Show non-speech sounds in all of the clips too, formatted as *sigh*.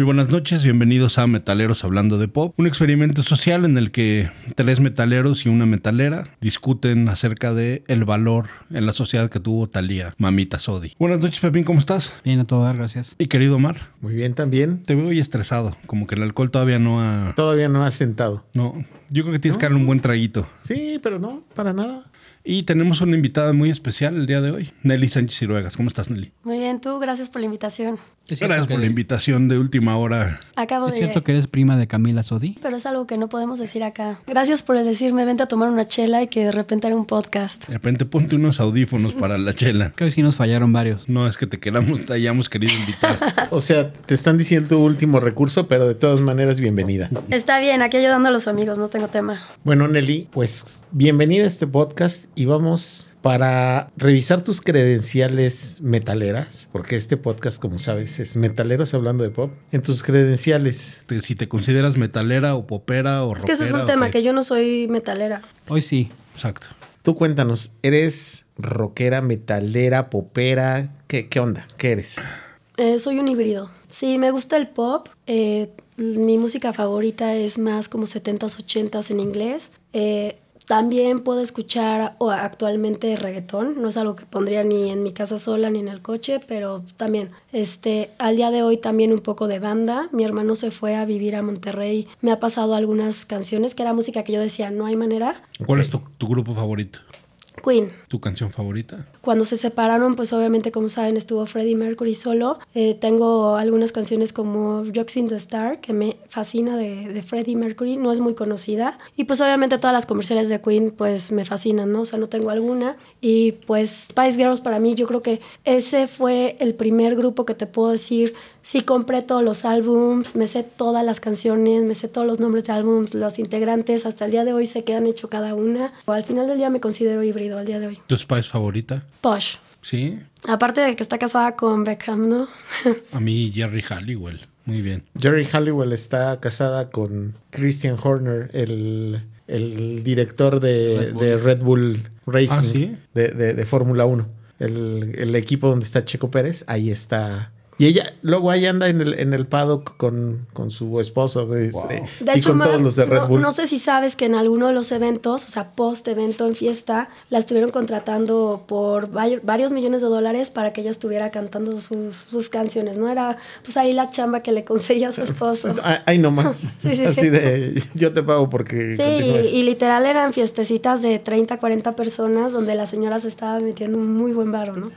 Muy buenas noches, bienvenidos a Metaleros Hablando de Pop, un experimento social en el que tres metaleros y una metalera discuten acerca de el valor en la sociedad que tuvo Talía, mamita Sodi. Buenas noches, Pepín, ¿cómo estás? Bien, a todo dar, gracias. Y querido Omar, Muy bien también. te veo hoy estresado, como que el alcohol todavía no ha... Todavía no has sentado. No, yo creo que tienes que darle un buen traguito. Sí, pero no, para nada. Y tenemos una invitada muy especial el día de hoy, Nelly Sánchez Ciruegas. ¿Cómo estás, Nelly? Muy bien, tú, gracias por la invitación. Gracias por la invitación de última hora. Acabo ¿Es de... cierto que eres prima de Camila Sodi? Pero es algo que no podemos decir acá. Gracias por decirme, vente a tomar una chela y que de repente haré un podcast. De repente ponte unos audífonos para la chela. Que hoy sí nos fallaron varios. No es que te queramos, te hayamos querido invitar. *laughs* O sea, te están diciendo último recurso, pero de todas maneras, bienvenida. Está bien, aquí ayudando a los amigos, no tengo tema. Bueno, Nelly, pues bienvenida a este podcast y vamos para revisar tus credenciales metaleras, porque este podcast, como sabes, es metaleros hablando de pop. En tus credenciales, Te- si te consideras metalera o popera o Es que ese es un tema, que yo no soy metalera. Hoy sí. Exacto. tú cuéntanos, ¿eres rockera, metalera, popera? ¿Qué, qué onda? ¿Qué eres? Eh, soy un híbrido. Sí, me gusta el pop. eh, mi música favorita es más como 70s, 80s en inglés. Eh, también puedo escuchar o actualmente reggaetón. No es algo que pondría ni en mi casa sola ni en el coche, pero también este, al día de hoy también un poco de banda. Mi hermano se fue a vivir a Monterrey. Me ha pasado algunas canciones que era música que yo decía, no hay manera. ¿Cuál es tu, tu grupo favorito? Queen. ¿Tu canción favorita? Cuando se separaron, pues obviamente, como saben, estuvo Freddie Mercury solo. Eh, tengo algunas canciones como Rocks in the Star, que me fascina de, de Freddie Mercury, no es muy conocida. Y pues obviamente todas las comerciales de Queen, pues me fascinan, ¿no? O sea, no tengo alguna. Y pues Spice Girls para mí, yo creo que ese fue el primer grupo que te puedo decir, sí compré todos los álbums, me sé todas las canciones, me sé todos los nombres de álbums, los integrantes, hasta el día de hoy sé que han hecho cada una. O al final del día me considero híbrido al día de hoy. ¿Tu Spice favorita? Posh. Sí. Aparte de que está casada con Beckham, ¿no? *laughs* A mí Jerry Halliwell. Muy bien. Jerry Halliwell está casada con Christian Horner, el, el director de Red Bull. de Red Bull Racing Ah, ¿sí? de, de- de Fórmula 1. El, el equipo donde está Checo Pérez, ahí está. Y ella, luego ahí anda en el, en el paddock con, con su esposo este, De y hecho, con Mar, todos los de Red no, Bull. no sé si sabes que en alguno de los eventos, o sea, post-evento en fiesta, la estuvieron contratando por vari- varios millones de dólares para que ella estuviera cantando sus, sus canciones, ¿no? Era pues ahí la chamba que le conseguía a su *laughs* esposo. Ah, Ahí nomás. Sí, sí, Así sí. de yo te pago porque Sí, y, y literal eran fiestecitas de 30, 40 personas donde la señora se estaba metiendo un muy buen barro, ¿no?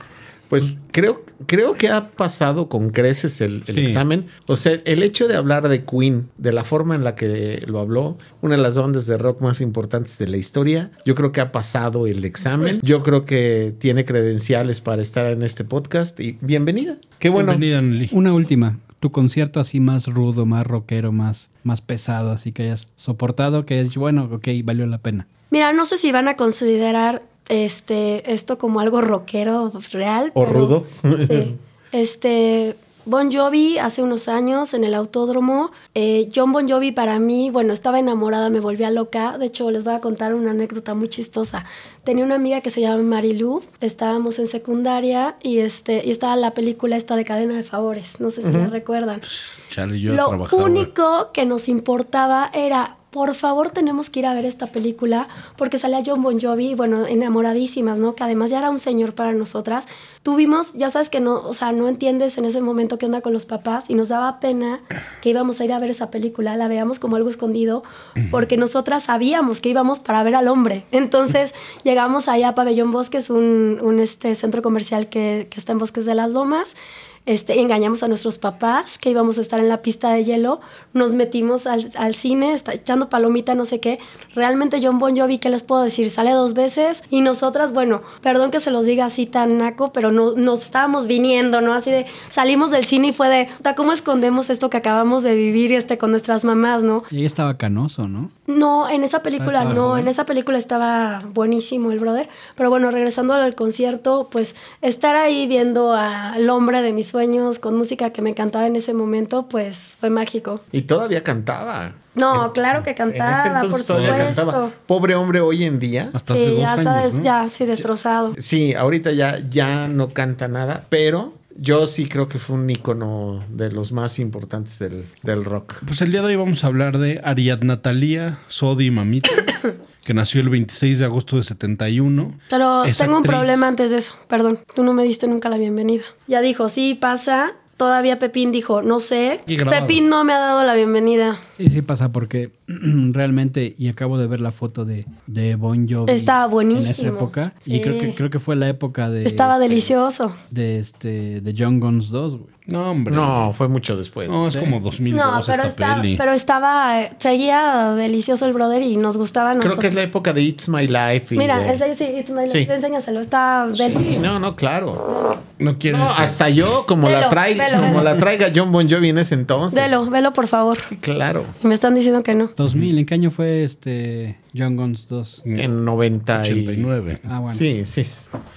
Pues creo, creo que ha pasado con creces el, el Sí. examen. O sea, el hecho de hablar de Queen, de la forma en la que lo habló, una de las bandas de rock más importantes de la historia, yo creo que ha pasado el examen. Yo creo que tiene credenciales para estar en este podcast y bienvenida. Qué bueno. Bienvenida, Nelly. Una última. Tu concierto así más rudo, más rockero, más, más pesado, así que hayas soportado, que es bueno, ok, valió la pena. Mira, no sé si van a considerar este esto como algo rockero real. O pero- rudo. *laughs* Sí. *laughs* Este. Bon Jovi hace unos años en el autódromo. eh, John Bon Jovi para mí, bueno, estaba enamorada, me volvía loca. De hecho, les voy a contar una anécdota muy chistosa. Tenía una amiga que se llama Marilu, estábamos en secundaria y, este, y estaba la película esta de Cadena de Favores, no sé si la recuerdan. Chale, yo Lo trabajaba. único que nos importaba era, por favor, tenemos que ir a ver esta película, porque salía John Bon Jovi, bueno, enamoradísimas, ¿no? Que además ya era un señor para nosotras. Tuvimos, ya sabes que no, o sea, no entiendes en ese momento qué onda con los papás, y nos daba pena que íbamos a ir a ver esa película, la veíamos como algo escondido, porque nosotras sabíamos que íbamos para ver al hombre. *laughs* Entonces llegamos allá a Pabellón Bosques, un, un este, centro comercial que, que está en Bosques de las Lomas. Este, engañamos a nuestros papás que íbamos a estar en la pista de hielo, nos metimos al, al cine, está echando palomita, no sé qué. Realmente John Bon Jovi, ¿qué les puedo decir? Sale dos veces y nosotras, bueno, perdón que se los diga así tan naco, pero no, nos estábamos viniendo, ¿no? Así de, salimos del cine y fue de, "Puta, ¿cómo escondemos esto que acabamos de vivir este, con nuestras mamás, no? Y ella estaba canoso, ¿no? No, en esa película estaba no, en esa película estaba buenísimo el brother. Pero bueno, regresando al concierto, pues estar ahí viendo al hombre de mis sueños con música que me encantaba en ese momento, pues fue mágico. Y todavía cantaba. No, claro que En ese cantaba, por entonces todavía supuesto. cantaba. Pobre hombre hoy en día. Hasta Sí, ya está años, des- ¿no? ya sí destrozado. Sí, ahorita ya, ya no canta nada, pero yo sí creo que fue un ícono de los más importantes del, del rock. Pues el día de hoy vamos a hablar de Ariadna Talía, Sodi Mamita, *coughs* que nació el 26 de agosto de 71. Pero Es tengo un problema antes de eso. Perdón, tú no me diste nunca la bienvenida. Ya dijo, sí, pasa. Todavía Pepín dijo, no sé. Pepín no me ha dado la bienvenida. Sí, sí pasa porque *clears throat* realmente, y acabo de ver la foto de, de Bon Jovi. Estaba En esa buenísimo. época. Sí. Y creo que, creo que fue la época de... Estaba este, delicioso. De este, de John Guns 2, güey. No, hombre. No, fue mucho después. No, es Sí. como 2002 No, pero, esta está- peli. pero estaba, eh, seguía delicioso el brother y nos gustaba Creo nosotros. que es la época de It's My Life. y Mira, de- ese sí, it's my Sí. life. enséñaselo, está Sí, del... no, no, claro. No quieren. No, hasta yo, como la traiga, velo, como velo. la traiga John Bon Jovi en ese entonces. Velo, velo por favor. Sí, claro. Y me están diciendo que no. 2000, ¿en qué año fue este John Guns 2? En 90 y... 89. Ah, bueno. Sí, sí.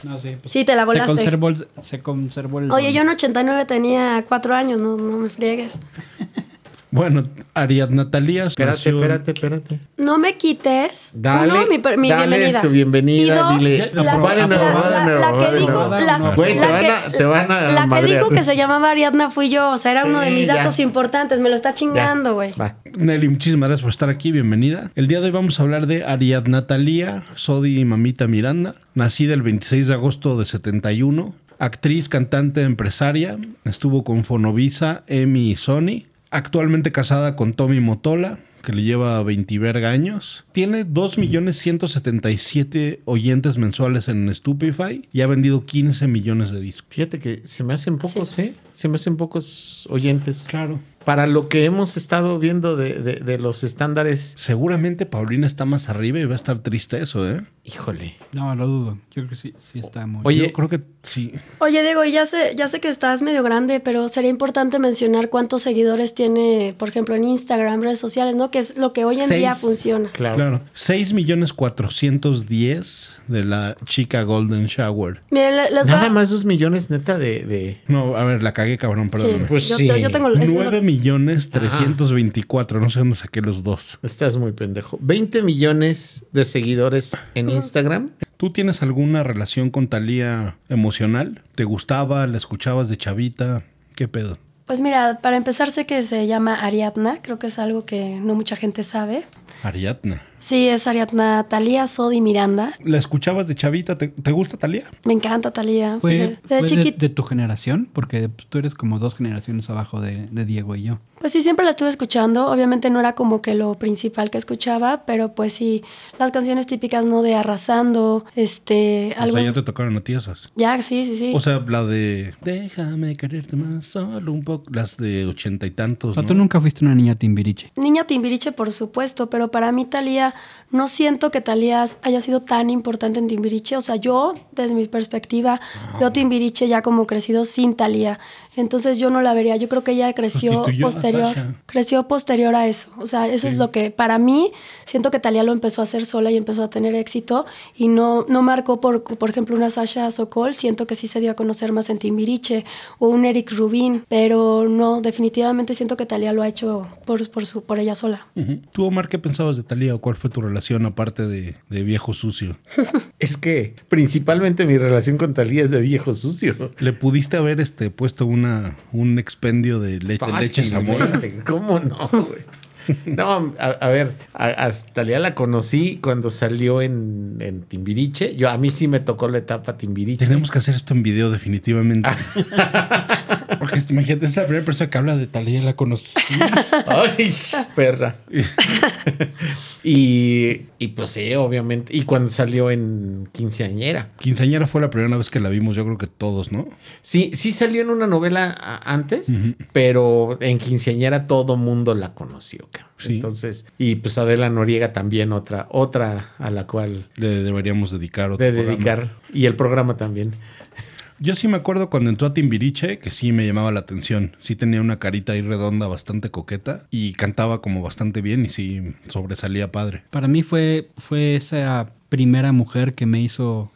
No, sí, pues, Sí, te la se volaste. conservó, el- se conservó el... Oye, yo en 89 tenía cuatro años, no, no me friegues. *laughs* Bueno, Ariadna Talía Espérate, nació- espérate, espérate. No me quites. Dale, uno, mi, mi dale bienvenida. su bienvenida, Y dos, dile. la- va de nuevo, va de la- nuevo, la que dijo- nuevo. la- Güey, te la van que- a- te van a La que madrear. dijo que se llamaba Ariadna fui yo. O sea, era uno de mis ya. datos importantes. Me lo está chingando, güey. Nelly, muchísimas gracias por estar aquí, bienvenida. El día de hoy vamos a hablar de Ariadna Talía, Sodi y Mamita Miranda, nacida el 26 de agosto de 71, actriz, cantante, empresaria, estuvo con Fonovisa, Emi y Sony, actualmente casada con Tommy Motola, que le lleva 20 verga años. Tiene 2.177 oyentes mensuales en Stupefy y ha vendido 15 millones de discos. Fíjate que se me hacen pocos, Sí. ¿eh? Se me hacen pocos oyentes. Claro. Para lo que hemos estado viendo de, de- de los estándares, Seguramente Paulina está más arriba y va a estar triste eso, ¿eh? híjole. No, lo dudo. Yo creo que sí, sí está muy... Oye, Yo creo que sí. Oye, Diego, y ya sé, ya sé que estás medio grande, pero sería importante mencionar cuántos seguidores tiene, por ejemplo, en Instagram, redes sociales, ¿no? Que es lo que hoy en Seis. día funciona. Claro. Claro. 6 millones 410 de la chica Golden Shower. Miren, le- les voy a- Nada más dos millones neta de... de- No, a ver, la cagué, cabrón, Sí, perdón. Pues yo, sí. yo tengo eso es lo- 9 millones 324, no sé dónde saqué los dos. Estás muy pendejo. 20 millones de seguidores en Instagram. ¿Tú tienes alguna relación con Talía emocional? ¿Te gustaba? ¿La escuchabas de chavita? ¿Qué pedo? Pues mira, para empezar sé que se llama Ariadna, creo que es algo que no mucha gente sabe. Ariadna. Sí, es Ariadna Talía Sodi Miranda. ¿La escuchabas de chavita? ¿Te, te gusta Talía? Me encanta Talía. ¿Fue, Desde, fue desde de, chiquita. de tu generación? Porque pues, tú eres como dos generaciones abajo de, de Diego y yo. Pues sí, siempre la estuve escuchando. Obviamente no era como que lo principal que escuchaba, pero pues sí, las canciones típicas, ¿no? De Arrasando, este, O algo... sea, ya te tocaron a ti esas. Ya, sí, sí, sí. O sea, la de Déjame quererte más solo un poco. Las de ochenta y tantos. O sea, ¿no? tú nunca fuiste una niña timbiriche. Niña Timbiriche, por supuesto, pero para mí Talía, no siento que Talía haya sido tan importante en Timbiriche. O sea, yo, desde mi perspectiva, veo Timbiriche ya como crecido sin Talía. Entonces yo no la vería. Yo creo que ella creció posterior. Sasha. Creció posterior a eso. O sea, eso es lo que, para mí, siento que Talía lo empezó a hacer sola y empezó a tener éxito. Y no, no marcó, por, por ejemplo, una Sasha Sokol. Siento que sí se dio a conocer más en Timbiriche. O un Eric Rubin. Pero no, definitivamente siento que Talía lo ha hecho por, por, su, por ella sola. Ujú. ¿Tú, Omar, qué pensabas de Talía o cuál fue tu relación aparte de, de viejo sucio? *laughs* Es que principalmente mi relación con Talía es de viejo sucio. ¿Le pudiste haber este, puesto una, un expendio de, le- de leche. ¿Cómo no, güey? No, a, a ver, a, a Talía la conocí cuando salió en, en Timbiriche. Yo, a mí sí me tocó la etapa Timbiriche. Tenemos que hacer esto en video definitivamente. *laughs* Porque imagínate, es la primera persona que habla de Talía, la conocí. *laughs* Ay, perra. *laughs* y, y pues sí, obviamente. Y cuando salió en Quinceañera. Quinceañera fue la primera vez que la vimos, yo creo que todos, ¿no? Sí, sí salió en una novela antes, pero en Quinceañera todo mundo la conoció, cabrón. Sí. Entonces, y pues Adela Noriega también otra, otra a la cual Le deberíamos dedicar otro de programa. dedicar. Y el programa también. Yo sí me acuerdo cuando entró a Timbiriche, que sí me llamaba la atención. Sí tenía una carita ahí redonda, bastante coqueta, y cantaba como bastante bien y sí sobresalía padre. Para mí fue, fue esa primera mujer que me hizo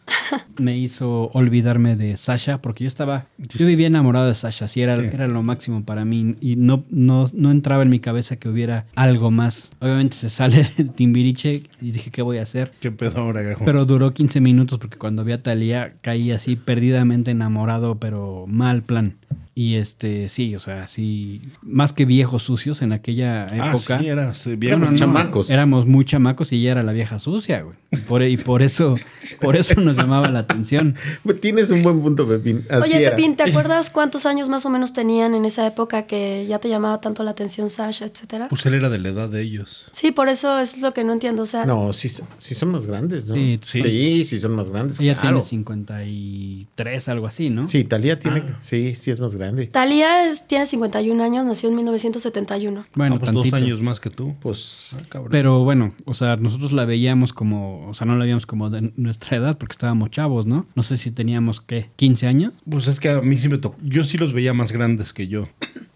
me hizo olvidarme de Sasha porque yo estaba yo vivía enamorado de Sasha, sí era, Sí. era lo máximo para mí y no, no, no entraba en mi cabeza que hubiera algo más. Obviamente se sale *laughs* de Timbiriche y dije qué voy a hacer. ¿Qué pedo ahora, gajo? Pero duró 15 minutos porque cuando vi a Talía caí así perdidamente enamorado, pero mal plan. Y este, sí, o sea, sí, más que viejos sucios en aquella Ah, época. sí, eras eh, Éramos viejo, ¿no? chamacos. Éramos muy chamacos y ella era la vieja sucia, güey. Y por, y por eso, por eso nos llamaba la atención. *laughs* Tienes un buen punto, Pepín. Así Oye, era. Pepín, ¿te acuerdas cuántos años más o menos tenían en esa época que ya te llamaba tanto la atención Sasha, etcétera? Pues él era de la edad de ellos. Sí, por eso es lo que no entiendo. O sea, No, sí, son- sí son más grandes, ¿no? Sí, sí, sí. sí, son más grandes. Ella claro. tiene 53, algo así, ¿no? Sí, Talía tiene. Ah. Sí, sí es más grande. Talía es- tiene 51 años, nació en 1971. Bueno, Ah, pues dos años más que tú. Pues. Ah, cabrón. Pero bueno, o sea, nosotros la veíamos como, o sea, no la veíamos como de nuestra edad porque estábamos chavos, ¿no? No sé si teníamos, ¿qué? ¿15 años? Pues es que a mí sí me tocó. Yo sí los veía más grandes que yo.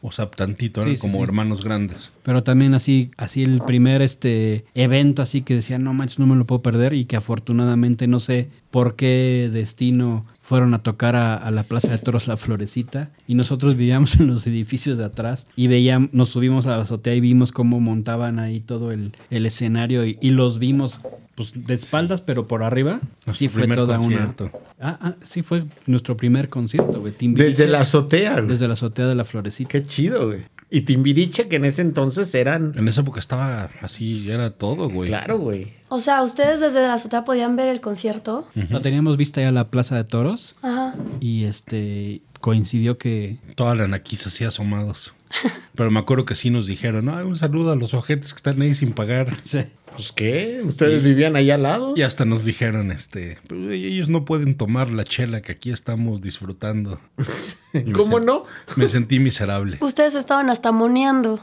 O sea, tantito, eran Sí, sí, como sí. hermanos grandes. Pero también así, así el primer este evento así que decía, no manches, no me lo puedo perder y que afortunadamente no sé por qué destino fueron a tocar a, a la Plaza de Toros La Florecita y nosotros vivíamos en los edificios de atrás y veíamos, nos subimos a la azotea y vimos cómo montaban ahí todo el, el escenario y, y los vimos pues de espaldas pero por arriba. Nuestro Sí fue toda concierto. una... Ah, ah, sí fue nuestro primer concierto, güey. Desde la azotea, güey. Desde la azotea de La Florecita. Qué chido, güey. Y Timbiriche, que en ese entonces eran. En esa época estaba así, era todo, güey. Claro, güey. O sea, ustedes desde la azotea podían ver el concierto. O sea, teníamos vista ya la Plaza de Toros Ajá. y este coincidió que Toda la naquiza así asomados. *laughs* Pero me acuerdo que sí nos dijeron, no, un saludo a los ojetes que están ahí sin pagar. *laughs* Pues qué, ustedes vivían allá al lado. Y hasta nos dijeron, este, "Pero ellos no pueden tomar la chela que aquí estamos disfrutando. *laughs* Me ¿Cómo no? Me sentí miserable. Ustedes estaban hasta moneando.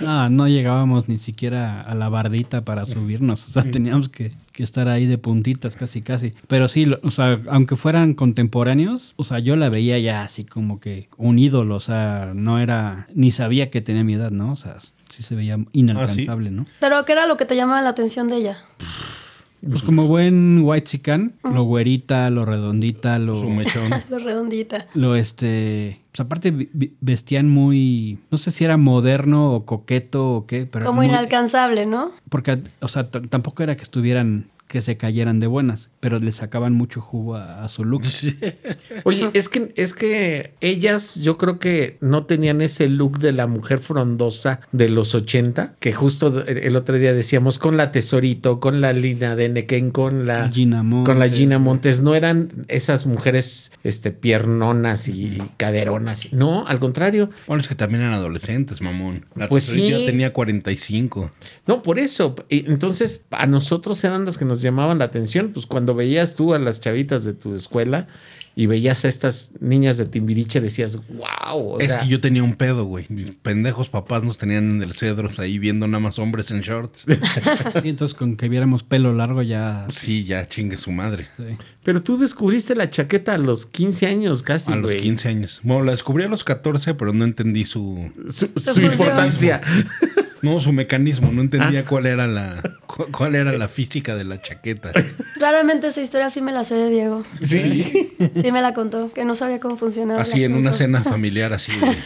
No, no llegábamos ni siquiera a la bardita para subirnos, o sea, teníamos que, que estar ahí de puntitas casi casi. Pero sí, lo- o sea, aunque fueran contemporáneos, o sea, yo la veía ya así como que un ídolo, o sea, no era, ni sabía que tenía mi edad, ¿no? O sea, sí se veía inalcanzable, ¿no? Pero ¿qué era lo que te llamaba la atención de ella? Pues como buen white chican, lo güerita, lo redondita, lo... Su mechón. *laughs* Lo redondita. Lo este. Pues aparte vestían muy. No sé si era moderno o coqueto o qué, pero. Como muy- inalcanzable, ¿no? Porque, o sea, tampoco era que estuvieran. Que se cayeran de buenas, pero le sacaban mucho jugo a, a su look. *laughs* Oye, es que, es que ellas yo creo que no tenían ese look de la mujer frondosa de los 80, que justo el otro día decíamos con la Tesorito, con la Lina de Nequén, con la Gina Montes. con la Gina Montes, no eran esas mujeres este piernonas y caderonas, no, al contrario. Bueno, es que también eran adolescentes, mamón. La Pues sí. ya tenía 45. No, por eso. Entonces, a nosotros eran las que nos llamaban la atención, pues cuando veías tú a las chavitas de tu escuela y veías a estas niñas de Timbiriche, decías, wow. Es que yo tenía un pedo, güey. Mis pendejos papás nos tenían en el cedros ahí viendo nada más hombres en shorts. *laughs* Sí, entonces con que viéramos pelo largo ya. Sí, ya chingue su madre. sí. Pero tú descubriste la chaqueta a los 15 años casi, A los güey. 15 años. Bueno, la descubrí a los 14, pero no entendí su... Su, su función. importancia. *laughs* *laughs* No, su mecanismo. No entendía cuál era la... *laughs* cu- cuál era la física de la chaqueta. Claramente esa historia sí me la sé de Diego. Sí. Sí me la contó, que no sabía cómo funcionaba. el Así en una cena *laughs* familiar así de...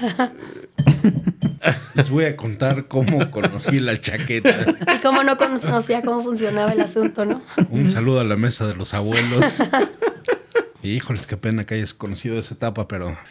Les voy a contar cómo conocí la chaqueta. Y cómo no conocía cómo funcionaba el asunto, ¿no? Un saludo a la mesa de los abuelos. Híjoles, qué pena que hayas conocido esa etapa, pero... *laughs*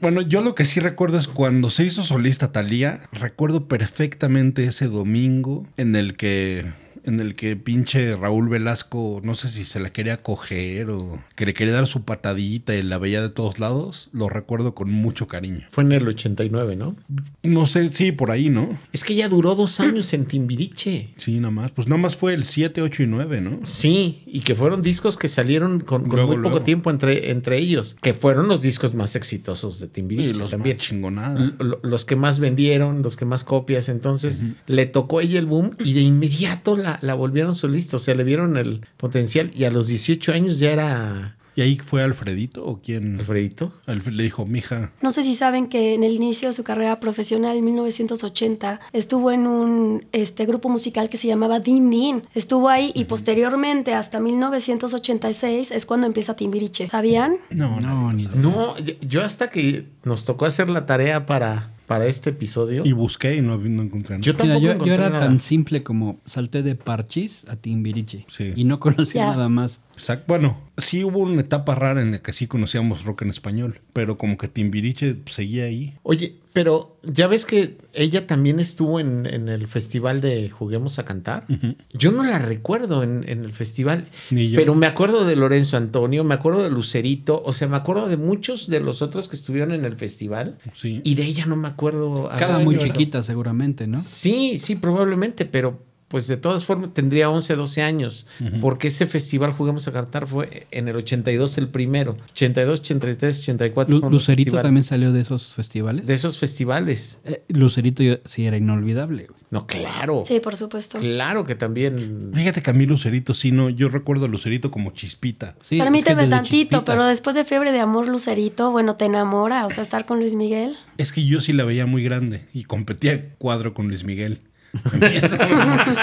Bueno, yo lo que sí recuerdo es cuando se hizo solista Talía, recuerdo perfectamente ese domingo en el que... En el que pinche Raúl Velasco, no sé si se la quería coger o que le quería dar su patadita y la veía de todos lados, lo recuerdo con mucho cariño. Fue en el 89, ¿no? No sé, sí, por ahí, ¿no? Es que ya duró dos años en Timbiriche. Sí, nada más. Pues nada más fue el 7, 8 y 9, ¿no? Sí, y que fueron discos que salieron con, con Luego, muy poco tiempo entre, entre ellos, que fueron los discos más exitosos de Y Timbiriche los también. más chingonadas. L- lo- los que más vendieron, los que más copias. Entonces le tocó a ella el boom y de inmediato la, la volvieron solista. O sea, le vieron el potencial y a los 18 años ya era ¿Y ahí fue Alfredito o quién? Alfredito. Alfred le dijo, mija, No sé si saben que en el inicio de su carrera profesional, en 1980, estuvo en un este, grupo musical que se llamaba Din Din. Estuvo ahí y posteriormente, hasta 1986, es cuando empieza Timbiriche. ¿Sabían? no, no. Ni idea. No, yo hasta que nos tocó hacer la tarea para, para este episodio. Y busqué y no, no encontré nada. Yo Mira, tampoco yo, yo encontré era nada. tan simple como salté de Parchis a Timbiriche. Sí. Y no conocía nada más. Exacto. Bueno, sí hubo una etapa rara en la que sí conocíamos rock en español, pero como que Timbiriche seguía ahí. Oye, pero ya ves que ella también estuvo en, en el festival de Juguemos a Cantar. Yo no la recuerdo en, en el festival, Ni yo. pero me acuerdo de Lorenzo Antonio, me acuerdo de Lucerito, o sea, me acuerdo de muchos de los otros que estuvieron en el festival Sí. y de ella no me acuerdo. Cada muy chiquita seguramente, ¿no? Sí, sí, probablemente, pero pues de todas formas tendría 11, 12 años, porque ese festival Juguemos a Cantar fue en el 82 el primero, 82, 83, 84. Lu- Lucerito también salió de esos festivales. De esos festivales. Eh, Lucerito yo- sí era inolvidable. güey. No, claro. Sí, por supuesto. Claro que también. Fíjate que a mí Lucerito sí, no, yo recuerdo a Lucerito como chispita. Sí, Permíteme tantito, chispita- pero después de Fiebre de Amor, Lucerito, bueno, te enamora, o sea, estar con Luis Miguel. Es que yo sí la veía muy grande y competía cuadro con Luis Miguel. *laughs*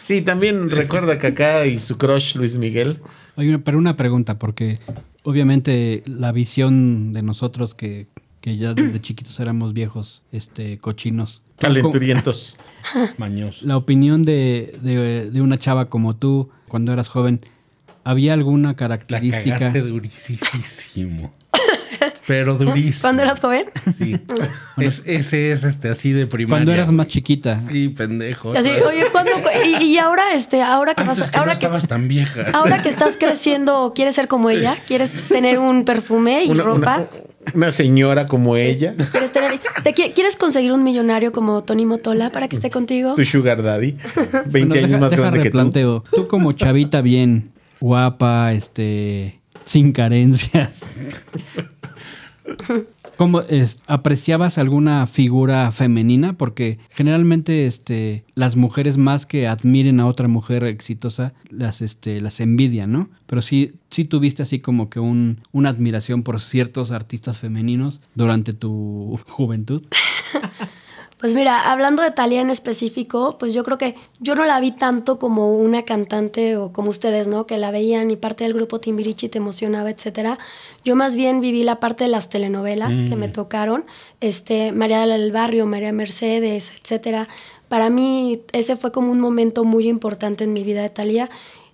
Sí, también recuerda que acá y su crush Luis Miguel. Oye, pero una pregunta, porque obviamente la visión de nosotros que, que ya desde *clears throat* chiquitos éramos viejos, este, cochinos. Calenturientos. *laughs* Mañoso. La opinión de, de- de una chava como tú, cuando eras joven, ¿había alguna La característica? cagaste durísimo. *laughs* Pero durísimo. ¿Cuándo eras joven? Sí. *laughs* Es- ese es este así de primaria. Cuando eras más chiquita. Sí, pendejo. Así, oye, ¿cuándo? Y, y ahora, este, ahora que Antes vas, a- que no ahora que, estabas tan vieja. ahora que estás creciendo, ¿quieres ser como ella? ¿Quieres tener un perfume y Una, ropa? una- una señora como ella, ¿Quieres, tener- te qui- ¿Quieres conseguir un millonario como Tony Motola para que esté contigo? tu sugar daddy, *laughs* 20 Bueno, años deja- más deja grande que tú. replanteo. Tú como chavita bien guapa, este, sin carencias. ¿Cómo apreciabas alguna figura femenina? Porque generalmente este, las mujeres más que admiren a otra mujer exitosa, las, este, las envidian, ¿no? Pero sí, sí tuviste así como que un, una admiración por ciertos artistas femeninos durante tu *laughs* juventud. *laughs* Pues mira, hablando de Talía en específico, pues yo creo que yo no la vi tanto como una cantante o como ustedes, ¿no? Que la veían y parte del grupo Timbiriche te emocionaba, etcétera. Yo más bien viví la parte de las telenovelas que me tocaron, este, María del Barrio, María Mercedes, etcétera. Para mí ese fue como un momento muy importante en mi vida de Talía.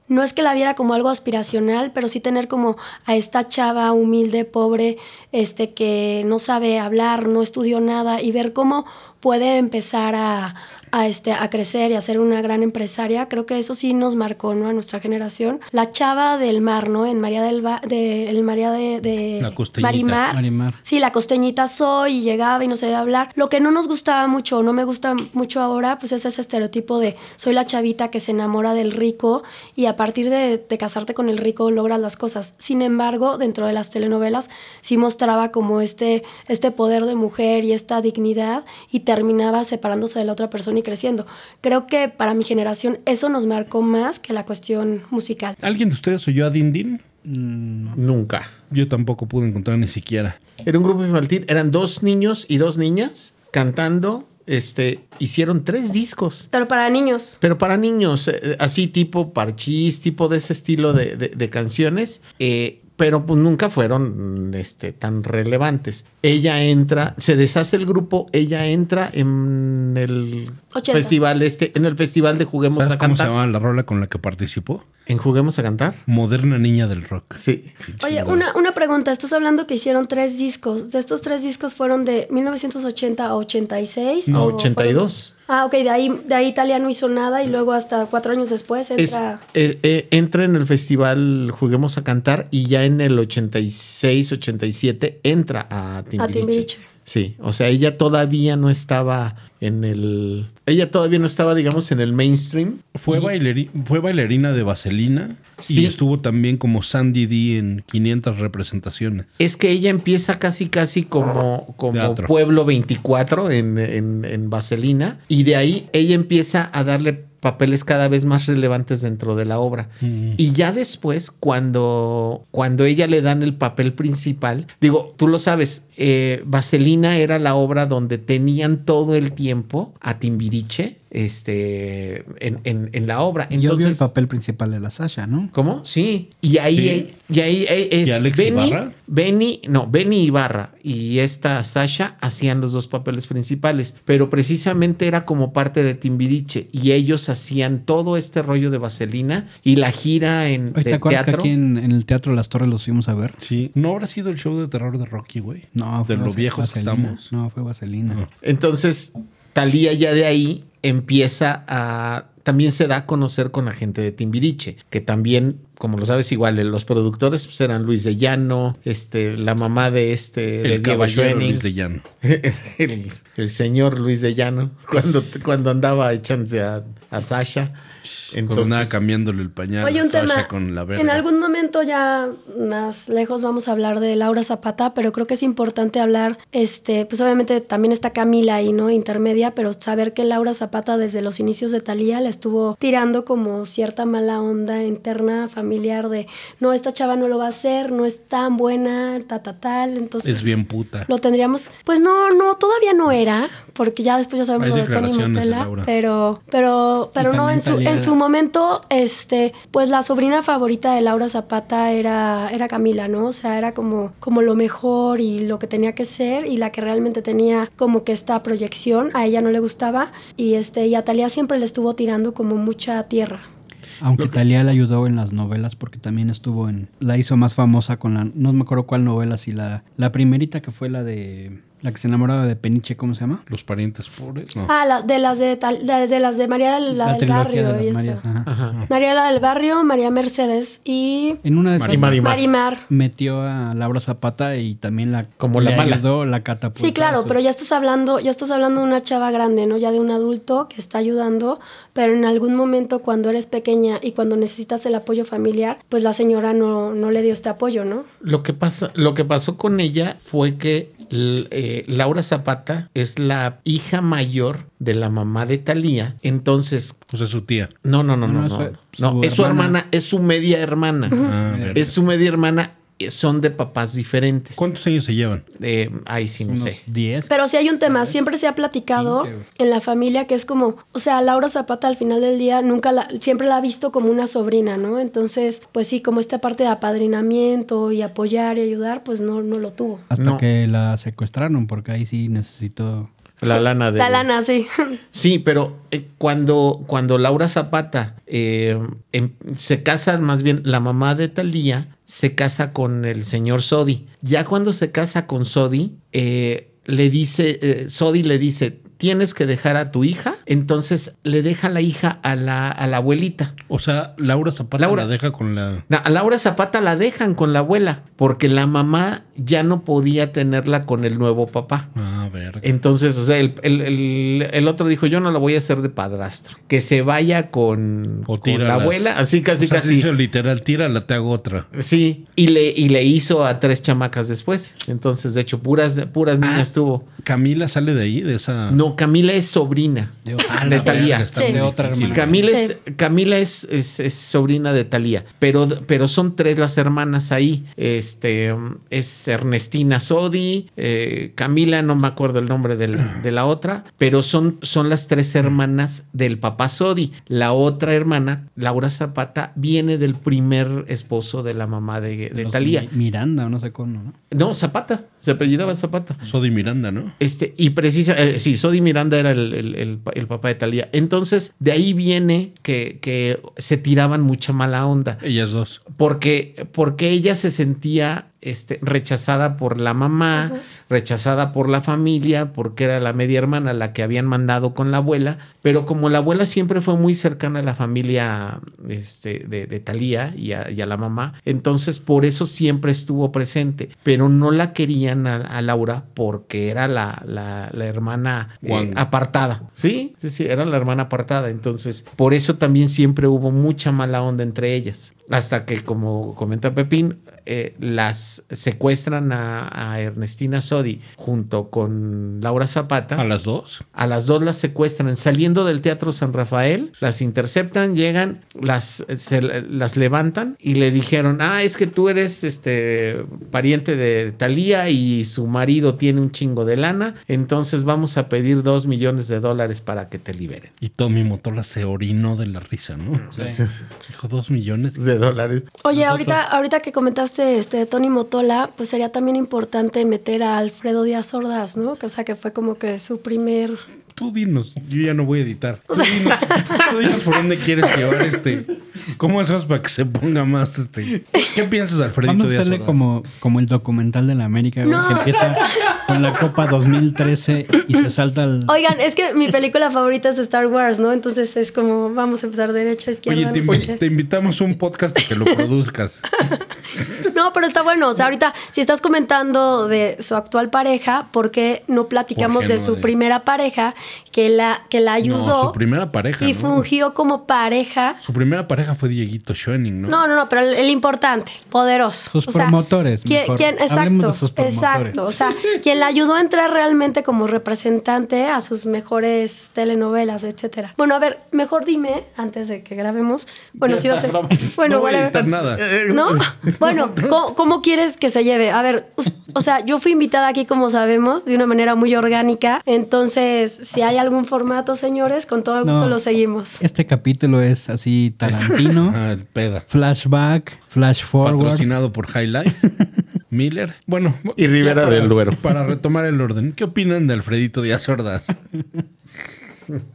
No es que la viera como algo aspiracional, pero sí tener como a esta chava humilde, pobre, este que no sabe hablar, no estudió nada y ver cómo puede empezar a, a, este, a crecer y a ser una gran empresaria. Creo que eso sí nos marcó ¿no? a nuestra generación. La chava del mar, ¿no? En María del Ba- de, el María de, de La costeñita. Marimar. Marimar. Sí, la costeñita soy y llegaba y no sabía hablar. Lo que no nos gustaba mucho no me gusta mucho ahora, pues es ese estereotipo de soy la chavita que se enamora del rico y a partir de, de casarte con el rico logras las cosas. Sin embargo, dentro de las telenovelas sí mostraba como este, este poder de mujer y esta dignidad y terminaba separándose de la otra persona y creciendo. Creo que para mi generación eso nos marcó más que la cuestión musical. ¿Alguien de ustedes oyó a Din Din? Mm, Nunca. Yo tampoco pude encontrar ni siquiera. Era un grupo infantil, eran dos niños y dos niñas cantando, este, hicieron tres discos. Pero para niños. Pero para niños, eh, así tipo parchís, tipo de ese estilo de, de- de canciones, eh, pero pues nunca fueron este, tan relevantes. Ella entra, se deshace el grupo, ella entra en el 80. festival este, en el festival de Juguemos ¿Sabes a cómo se Cantar. llamaba la rola con la que participó? En Juguemos a Cantar. Moderna Niña del Rock. Sí. Oye, una, una pregunta. Estás hablando que hicieron tres discos. ¿De estos tres discos fueron de 1980 a 86? No, o 82. fueron- Ah, ok. De ahí, de ahí Italia no hizo nada y luego hasta cuatro años después Es- entra... eh, eh, entra en el festival Juguemos a Cantar y ya en el 86, 87 entra a Timbiriche. Timbiriche. Sí, o sea, ella todavía no estaba en el... Ella todavía no estaba, digamos, en el mainstream. Fue, Y- baileri- fue bailarina de Vaselina Sí. y estuvo también como Sandy D en 500 representaciones. Es que ella empieza casi, casi como, como Teatro. Pueblo 24 en, en, en Vaselina. Y de ahí ella empieza a darle papeles cada vez más relevantes dentro de la obra. Mm. Y ya después, cuando, cuando ella le dan el papel principal, digo, tú lo sabes, eh, Vaselina era la obra donde tenían todo el tiempo a Timbiriche este, en, en- en la obra. Yo vi el Entonces, papel principal de la Sasha, ¿no? ¿Cómo? Sí. Y ahí, Sí. y ahí es ¿Y Alex Benny, Ibarra? Benny, no, Benny Ibarra y esta Sasha hacían los dos papeles principales, pero precisamente era como parte de Timbiriche y ellos hacían todo este rollo de Vaselina y la gira en Oye, de ¿Te acuerdas que teatro. aquí en, en el Teatro Las Torres los fuimos a ver? Sí. ¿No habrá sido el show de terror de Rocky, güey? No, De fue lo Vas- viejos que Vaselina. estamos. No, fue Vaselina. Entonces, Talía ya de ahí empieza a también se da a conocer con la gente de Timbiriche, que también, como lo sabes, igual los productores pues, eran Luis de Llano, este, la mamá de este de El Diego caballero Schwenning. Luis de Llano. *laughs* el, el señor Luis de Llano, cuando, cuando andaba echándose a, a Sasha. Entonces, cambiándole el pañal Oye, un Sasha tema. con la verga. En algún momento ya más lejos vamos a hablar de Laura Zapata, pero creo que es importante hablar, este, pues obviamente también está Camila ahí, ¿no? Intermedia, pero saber que Laura Zapata desde los inicios de Talía le estuvo tirando como cierta mala onda interna, familiar, de no, esta chava no lo va a hacer, no es tan buena, ta, ta, tal. Entonces. Es bien puta. Lo tendríamos, pues no, no, todavía no era, porque ya después ya sabemos Hay lo de Tony Montella, Laura. pero, pero, pero no, en su, en su momento, este, pues la sobrina favorita de Laura Zapata era, era Camila, ¿no? O sea, era como, como lo mejor y lo que tenía que ser, y la que realmente tenía como que esta proyección, a ella no le gustaba, y este, y a Talía siempre le estuvo tirando como mucha tierra. Aunque Talía le ayudó en las novelas porque también estuvo en... La hizo más famosa con la... No me acuerdo cuál novela, si la... La primerita que fue la de... La que se enamoraba de Peniche, ¿cómo se llama? Los parientes pobres, no. Ah, la- de las de, Tal- de, de las de María del, la del Barrio. de. Marías. ajá. ajá. María la del Barrio, María Mercedes y En una de esas Marimar. Metió a Laura Zapata y también la... Como le la mala. ayudó, la catapultó. Sí, claro, pero ya estás hablando, ya estás hablando de una chava grande, ¿no? Ya de un adulto que está ayudando, pero en algún momento cuando eres pequeña y cuando necesitas el apoyo familiar, pues la señora no, no le dio este apoyo, ¿no? Lo que, pasa, lo que pasó con ella fue que eh, Laura Zapata es la hija mayor de la mamá de Talía. Entonces, O sea, su tía. no, no, no, no, No, no. no, No, su- su es su hermana. es su media hermana. Ah. Es su media hermana, son de papás diferentes. ¿Cuántos años se llevan? Eh, ay, sí, no unos sé. 10. Pero sí hay un tema, siempre se ha platicado 15, güey. en la familia que es como, o sea, Laura Zapata al final del día nunca la, siempre la ha visto como una sobrina, ¿no? Entonces, pues sí, como esta parte de apadrinamiento y apoyar y ayudar, pues no, no lo tuvo. Hasta No. que la secuestraron porque ahí sí necesitó... La lana de. La lana, sí. *laughs* Sí, pero eh, cuando, cuando Laura Zapata eh, em- se casa, más bien la mamá de Talía se casa con el señor Sodi. Ya cuando se casa con Sodi, eh, le dice, Sodi le dice, tienes que dejar a tu hija. Entonces le deja la hija a la, a la abuelita. O sea, Laura Zapata Laura. la deja con la... Na- A Laura Zapata la dejan con la abuela porque la mamá ya no podía tenerla con el nuevo papá. Ah, verga. Entonces, o sea, el, el- el- el otro dijo, yo no la voy a hacer de padrastro. Que se vaya con, O con la abuela. Así, casi, O sea, casi. dice literal, tírala, te hago otra. Sí. Y le, y le hizo a tres chamacas después. Entonces, de hecho, puras, puras niñas tuvo. Camila sale de ahí, de esa... No, Camila es sobrina De, Ah, Talía. Sí. De otra hermana. Camila, Sí. es, Camila es, es- es sobrina de Talía, pero, pero son tres las hermanas ahí. Este es Ernestina Sodi, eh, Camila, no me acuerdo el nombre del- de la otra, pero son, son las tres hermanas del papá Sodi. La otra hermana, Laura Zapata, viene del primer esposo de la mamá de, de Talía. Mi- Miranda, no sé cómo, ¿no? No, Zapata, se apellidaba Zapata. Sodi Miranda, ¿no? Este, y precisa, eh, sí, Sodi Miranda era el, el- el pa- el papá de Talía. Entonces, de ahí viene que, que se tiraban mucha mala onda. Ellas dos. Porque, porque ella se sentía este, rechazada por la mamá, rechazada por la familia, porque era la media hermana la que habían mandado con la abuela. Pero como la abuela siempre fue muy cercana a la familia este, de, de Talía y a, y a la mamá, entonces por eso siempre estuvo presente. Pero no la querían a, a Laura porque era la, la- la hermana eh, apartada. Sí, sí, sí, era la hermana apartada. Entonces, por eso también siempre hubo mucha mala onda entre ellas. Hasta que, como comenta Pepín, eh, las secuestran a, a Ernestina Sodi junto con Laura Zapata. ¿A las dos? A las dos las secuestran saliendo del Teatro San Rafael, las interceptan, llegan, las, se- las levantan y le dijeron, ah, es que tú eres este pariente de Talía y su marido tiene un chingo de lana, entonces vamos a pedir dos millones de dólares para que te liberen. Y Tommy Motola se orinó de la risa, ¿no? O sea, Dijo dos millones. De dólares. Oye, ahorita, ahorita que comentaste este de Tony Motola, pues sería también importante meter a Alfredo Díaz Ordaz, ¿no? Que, o sea, que fue como que su primer... Tú dinos, yo ya no voy a editar. Tú dinos, tú dinos por dónde quieres llevar este. ¿Cómo hacemos para que se ponga más este? ¿Qué piensas, Alfredito Vamos a Díaz hacerle como, como el documental de la América, No. que empieza con la Copa 2013 y se salta al... Oigan, es que mi película favorita es de Star Wars, ¿no? Entonces es como, vamos a empezar derecha, izquierda. Oye, te, no sé invi- qué. te invitamos a un podcast que lo produzcas. *laughs* No, pero está bueno. O sea, ahorita, si estás comentando de su actual pareja, ¿por qué no platicamos ¿Por qué de su de- primera pareja que la, que la ayudó No, su primera pareja. y ¿no? fungió como pareja? Su primera pareja fue Dieguito Schoening, ¿no? No, no, no, pero el, el importante, poderoso. Sus promotores, ¿quién, mejor. quién- exacto, de sus promotores. exacto. O sea, quien la ayudó a entrar realmente como representante a sus mejores telenovelas, etcétera. Bueno, a ver, mejor dime, antes de que grabemos. Bueno, si va a. Bueno, no voy a editar nada. ¿No? Bueno, ¿cómo, cómo quieres que se lleve? A ver, o sea, yo fui invitada aquí, como sabemos, de una manera muy orgánica. Entonces, si hay algún formato, señores, con todo gusto No. lo seguimos. Este capítulo es así Tarantino, *laughs* Ah, el peda. flashback, flash forward. Patrocinado por High Life. *laughs* Miller. Bueno. Y Rivera para- del Duero. Para retomar el orden. ¿Qué opinan de Alfredito Díaz Ordaz?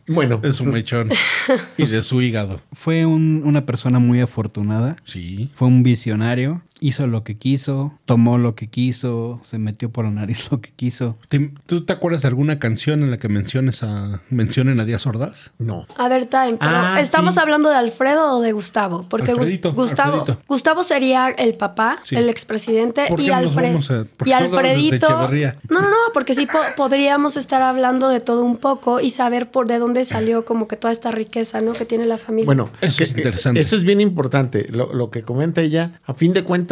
Bueno, De su mechón *laughs* y de su hígado. Fue un- una persona muy afortunada. Sí. Fue un visionario, hizo lo que quiso, tomó lo que quiso, se metió por la nariz *laughs* lo que quiso. ¿Te- ¿Tú te acuerdas de alguna canción en la que menciones a, mencionen a Díaz Ordaz? no. A ver, Time, Ah, ¿estamos sí. hablando de Alfredo o de Gustavo? Porque Alfredito, Gustavo, Alfredito. Gustavo sería el papá, Sí. el expresidente, ¿Por qué y, Alfred, vamos a- por y Alfredito. No, no, no, porque sí po- podríamos estar hablando de todo un poco y saber por de dónde salió como que toda esta riqueza, ¿no? Que tiene la familia. Bueno, Eso es interesante. Eso es bien importante. Lo, lo que comenta ella, a fin de cuentas,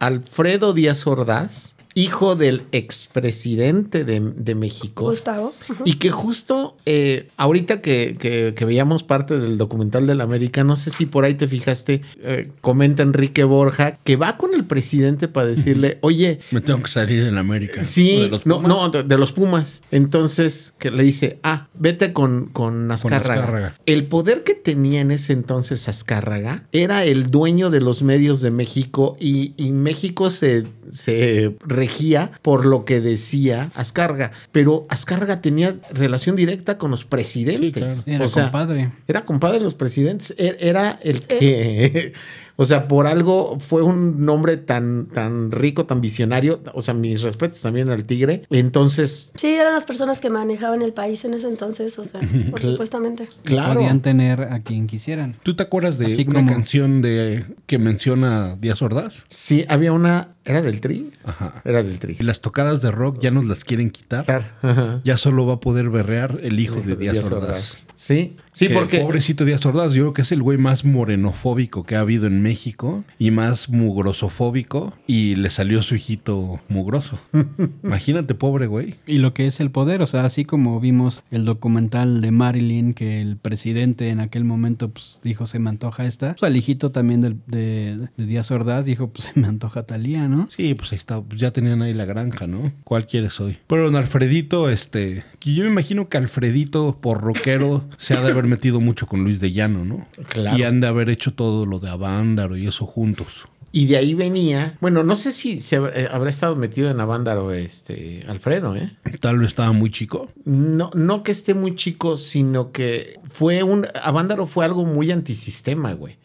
Alfredo Díaz Ordaz, hijo del expresidente de, de México. Gustavo. Y que justo eh, ahorita que, que- que veíamos parte del documental de la América, no sé si por ahí te fijaste, eh, comenta Enrique Borja que va con el presidente para decirle, oye, Me tengo que salir en América. ¿O Sí, de los no, Pumas? no, de, de los Pumas. Entonces, que le dice, ah, vete con, con Azcárraga. Azcárraga. El poder que tenía en ese entonces Azcárraga era el dueño de los medios de México y, y México se, se regía por lo que decía Azcárraga. Pero Azcárraga tenía relación directa con los presidentes. Sí, Era o sea, compadre. era compadre de los presidentes. E- Era el que. O sea, por algo fue un nombre tan, tan rico, tan visionario. O sea, mis respetos también al tigre. Entonces, Sí, eran las personas que manejaban el país en ese entonces, o sea, por supuestamente. claro. Podían tener a quien quisieran. ¿Tú te acuerdas de Así una como- canción de que menciona Díaz Ordaz? Sí, había una. ¿Era del tri? Ajá. Era del tri. Y las tocadas de rock ya nos las quieren quitar. Claro. Ajá. Ya solo va a poder berrear el hijo de Díaz, Ordaz. Sí, sí, Que porque. Pobrecito Díaz Ordaz, yo creo que es el güey más morenofóbico que ha habido en México y más mugrosofóbico. Y le salió su hijito mugroso. *laughs* Imagínate, pobre güey. Y lo que es el poder, o sea, así como vimos el documental de Marilyn, que el presidente en aquel momento pues, dijo se me antoja esta, pues, el hijito también del- de, de Díaz Ordaz dijo pues *laughs* se me antoja Talía, ¿no? Sí, pues ahí está, pues ya tenían ahí la granja, ¿no? ¿Cuál quieres hoy? Pero en Alfredito, este, que yo me imagino que Alfredito, por rockero, se ha de haber metido mucho con Luis de Llano, ¿no? Claro. Y han de haber hecho todo lo de Avándaro y eso juntos. Y de ahí venía. Bueno, no sé si se eh, habrá estado metido en Avándaro, este, Alfredo, ¿eh? Tal vez estaba muy chico. No, no que esté muy chico, sino que fue un. Avándaro fue algo muy antisistema, güey.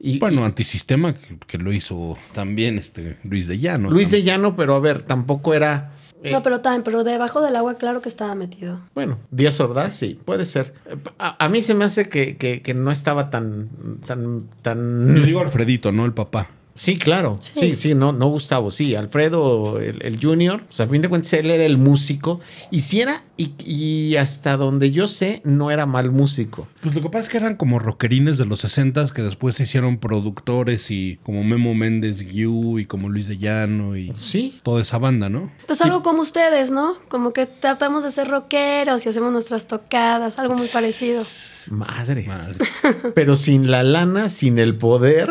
Y, Bueno, y antisistema que, que lo hizo también este Luis de Llano. Luis de Llano, pero a ver, tampoco era. Eh, No, pero también, pero debajo del agua, claro que estaba metido. Bueno, Díaz Ordaz, sí, puede ser. A, a mí se me hace que, que- que no estaba tan. tan. Yo tan. digo Alfredito, no el papá. Sí, claro. Sí. Sí, sí, no, no Gustavo, sí. Alfredo, el, el Junior, o sea, a fin de cuentas él era el músico. Y si era, y, y hasta donde yo sé, no era mal músico. Pues lo que pasa es que eran como rockerines de los 60 que después se hicieron productores y como Memo Méndez, Guiu y como Luis de Llano y Sí. toda esa banda, ¿no? Pues algo como ustedes, ¿no? Como que tratamos de ser rockeros y hacemos nuestras tocadas, algo muy parecido. Madre. *laughs* Pero sin la lana, sin el poder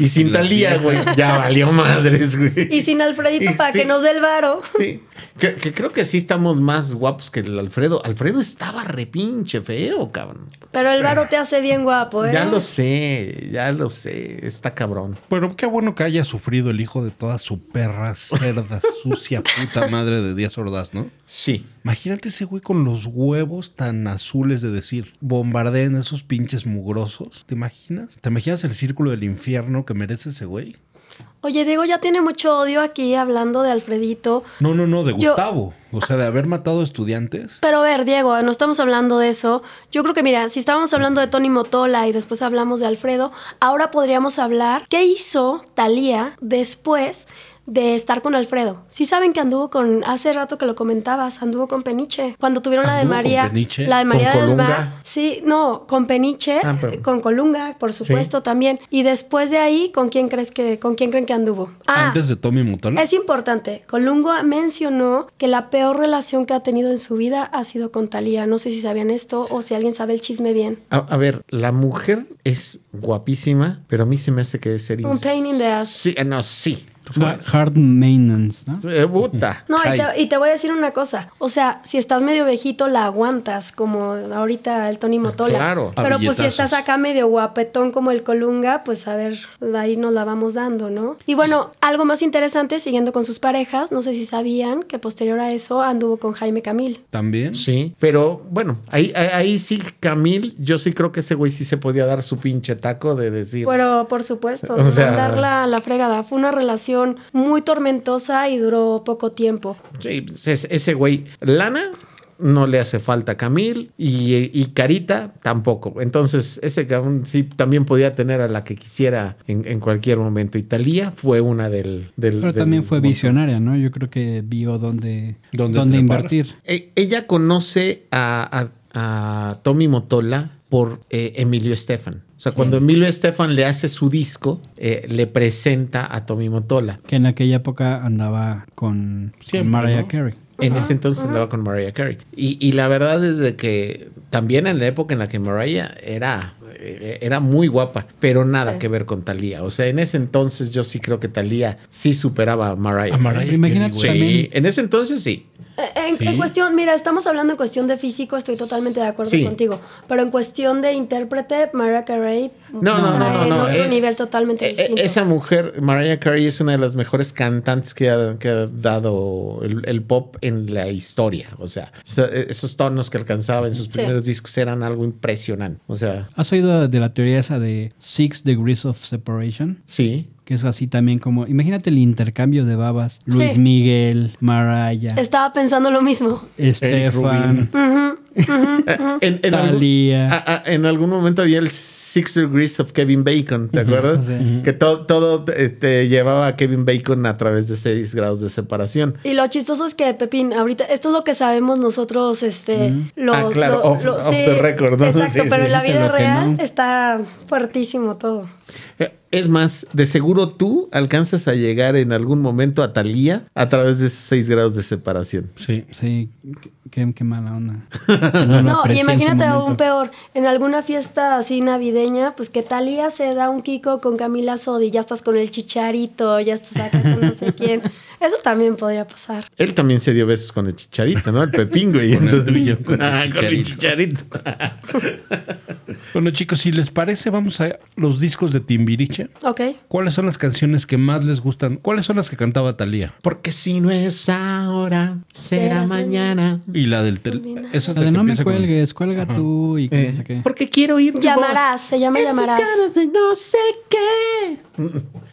y sin La Talía, güey. Ya valió madres, güey. Y sin Alfredito Y para sí. que nos dé el varo. Sí. Que, que creo que sí estamos más guapos que el Alfredo. Alfredo estaba repinche feo, cabrón. Pero el varo te hace bien guapo, ¿eh? Ya lo sé, ya lo sé. Está cabrón. Bueno, qué bueno que haya sufrido el hijo de toda su perra, cerda, *laughs* sucia, puta madre de Díaz Ordaz, ¿no? Sí. Imagínate ese güey con los huevos tan azules de decir, bombardeen esos pinches mugrosos. ¿Te imaginas? ¿Te imaginas el círculo del infierno que merece ese güey? Oye, Diego ya tiene mucho odio aquí hablando de Alfredito. No, no, no, de Yo- Gustavo. O sea, de haber matado estudiantes. Pero a ver, Diego, no estamos hablando de eso. Yo creo que, mira, si estábamos hablando de Tony Motola y después hablamos de Alfredo, ahora podríamos hablar qué hizo Talía después de estar con Alfredo. Sí saben que anduvo con, hace rato que lo comentabas, anduvo con Peniche. Cuando tuvieron la de ¿Anduvo con María, Peniche? la de ¿Con María del Colunga? Mar. Sí, no, con Peniche, Ah, pero- con Colunga, por supuesto, también. Y después de ahí, ¿con quién crees que, con quién creen que anduvo? Ah, Antes de Tommy Motola. es importante. Colunga mencionó que la peor relación que ha tenido en su vida ha sido con Talía. No sé si sabían esto o si alguien sabe el chisme bien. A, a ver, la mujer es guapísima, pero a mí se me hace que es ser... Un pain in the ass. Sí, eh, no, sí. Ha- Hard maintenance, ¿no? Eh, puta. No, y te, y te voy a decir una cosa. O sea, si estás medio viejito, la aguantas, como ahorita el Tony Motola. claro. Pero pues si estás acá medio guapetón como el Colunga, pues a ver, ahí nos la vamos dando, ¿no? Y bueno, algo más interesante, siguiendo con sus parejas, no sé si sabían que posterior a eso anduvo con Jaime Camil. También. Sí, pero bueno, ahí, ahí, ahí sí, Camil, yo sí creo que ese güey sí se podía dar su pinche taco de decir... Pero por supuesto, *laughs* O sea- mandarla a la fregada. Fue una relación muy tormentosa y duró poco tiempo. Sí, es- ese güey, lana no le hace falta a Camil y, y Carita tampoco. Entonces, ese cabrón sí también podía tener a la que quisiera en, en cualquier momento. Y Talía fue una del... del Pero del también fue montón. visionaria, ¿no? Yo creo que vio dónde, ¿Dónde invertir. E- ella conoce a, a- a Tommy Motola por eh, Emilio Estefan. O sea, cuando Emilio Estefan le hace su disco, eh, le presenta a Tommy Motola. Que en aquella época andaba con, Mariah ¿no? Carey. En ese entonces andaba con Mariah Carey. Y, y la verdad es de que también en la época en la que Mariah era, era muy guapa, pero nada Sí. que ver con Thalía. O sea, en ese entonces yo sí creo que Thalía sí superaba a Mariah. A Mariah imagínate también- Sí, en ese entonces sí. Eh, En, Sí. en cuestión, mira, estamos hablando en cuestión de físico, estoy totalmente de acuerdo Sí. contigo. Pero en cuestión de intérprete, Mariah Carey No, no, no, no, en no, otro eh, nivel totalmente Eh, eh, distinto. Esa mujer, Mariah Carey, es una de las mejores cantantes que ha, que ha dado el, el pop en la historia. O sea, so- esos tonos que alcanzaba en sus primeros discos eran algo impresionante. O sea, ¿Has oído de la teoría esa de Six Degrees of Separation? sí. Que es así también como... Imagínate el intercambio de babas. Luis Sí. Miguel, Mariah, Estaba pensando lo mismo. Estefan, Ujú. Eh, En, en algún, Thalía. a- a- en algún momento había el Six Degrees of Kevin Bacon, ¿te acuerdas? sí. Que todo, todo te, te llevaba a Kevin Bacon a través de seis grados de separación. Y lo chistoso es que, Pepín, ahorita, esto es lo que sabemos nosotros, este, los- Ah, claro, lo- off- lo- off the record, ¿no? *laughs* Exacto, Sí, pero sí. en la vida Lo real no. está fuertísimo todo. Eh, Es más, de seguro tú alcanzas a llegar en algún momento a Thalía a través de esos seis grados de separación. Sí. Sí, qué, qué mala onda. *laughs* No y imagínate aún peor, en alguna fiesta así navideña, pues que Talía se da un kiko con Camila Sodi, ya estás con el chicharito, ya estás acá con no sé quién. *laughs* Eso también podría pasar. Él también se dio besos con el chicharito, ¿no? El pepín, güey. *laughs* Con el Entonces- tuyo, con el Ah, con el chicharito. Bueno, chicos, si les parece, vamos a los discos de Timbiriche. Ok. ¿Cuáles son las canciones que más les gustan? ¿Cuáles son las que cantaba Talía? Porque si no es ahora, será mañana. Y la del tel- esa es La de no me con- cuelgues, cuelga tú y Eh, no sé qué. porque quiero tu Llamarás, voz. se llama Esas Llamarás. de no sé qué.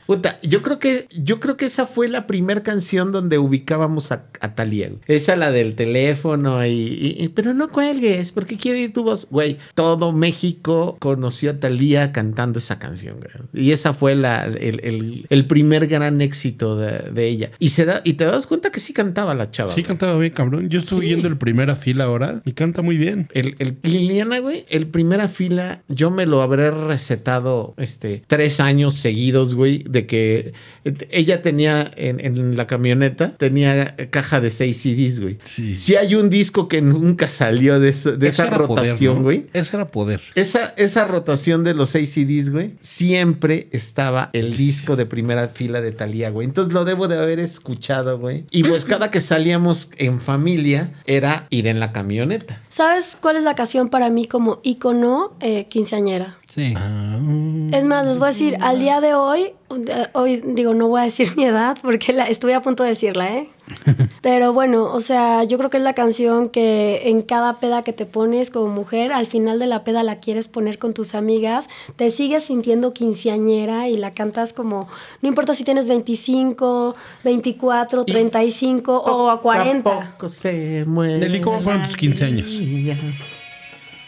Puta, yo creo que, yo creo que esa fue la primera canción donde ubicábamos a, a Talía. Esa la del teléfono y, y- y- pero no cuelgues, porque quiero oír tu voz. Güey, todo México conoció a Talía cantando esa canción, güey. Y esa fue la, el, el- el primer gran éxito de, de ella. Y se da, y te das cuenta que sí cantaba la chava. Sí, güey. cantaba bien, cabrón. Yo estuve Sí. yendo el primera fila ahora y canta muy bien. El, el Liliana, güey, el primera fila, yo me lo habré recetado este, tres años seguidos, güey, de que ella tenía en, en la camioneta, tenía caja de seis CDs, güey. Sí. Si hay un disco que nunca salió de, eso- de esa poder, rotación, ¿no? güey. Ese era poder. Esa, esa rotación de los seis CDs, güey, siempre estaba el disco de primera fila de Talía, güey. Entonces lo debo de haber escuchado, güey. Y pues cada que salíamos en familia era ir en la camioneta. ¿Sabes cuál es la canción para mí como ícono eh, quinceañera? Sí. Ah, Es más, les voy a decir, al día de hoy, eh, hoy digo, no voy a decir *laughs* mi edad porque la, estuve a punto de decirla, ¿eh? *laughs* Pero bueno, o sea, yo creo que es la canción que en cada peda que te pones como mujer, al final de la peda la quieres poner con tus amigas, te sigues sintiendo quinceañera y la cantas como, no importa si tienes 25, 24, 35 o a 40. Poco se muere Nelly, ¿cómo fueron tus 15 años?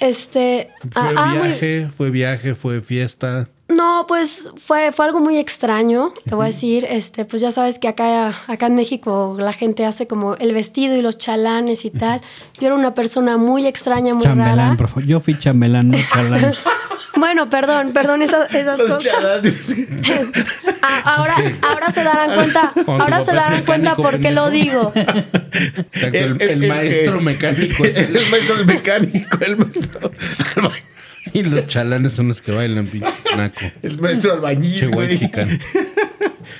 Este, Fue ah, ah, muy- viaje, fue viaje, fue fiesta. No, pues fue, fue algo muy extraño, te voy a decir. Este, pues ya sabes que acá, acá en México la gente hace como el vestido y los chalanes y tal. Yo era una persona muy extraña, muy Chambelán, rara. por favor. Yo fui chambelán, no chalán. *laughs* Bueno, perdón, perdón esas, esas Los cosas. Ah, *laughs* ahora, ahora se darán cuenta, *laughs* ahora se darán cuenta por qué lo digo. El, El- el el- maestro mecánico es el maestro mecánico, el maestro, *laughs* y los chalanes son los que bailan, pinche naco. el maestro albañil, güey. *laughs*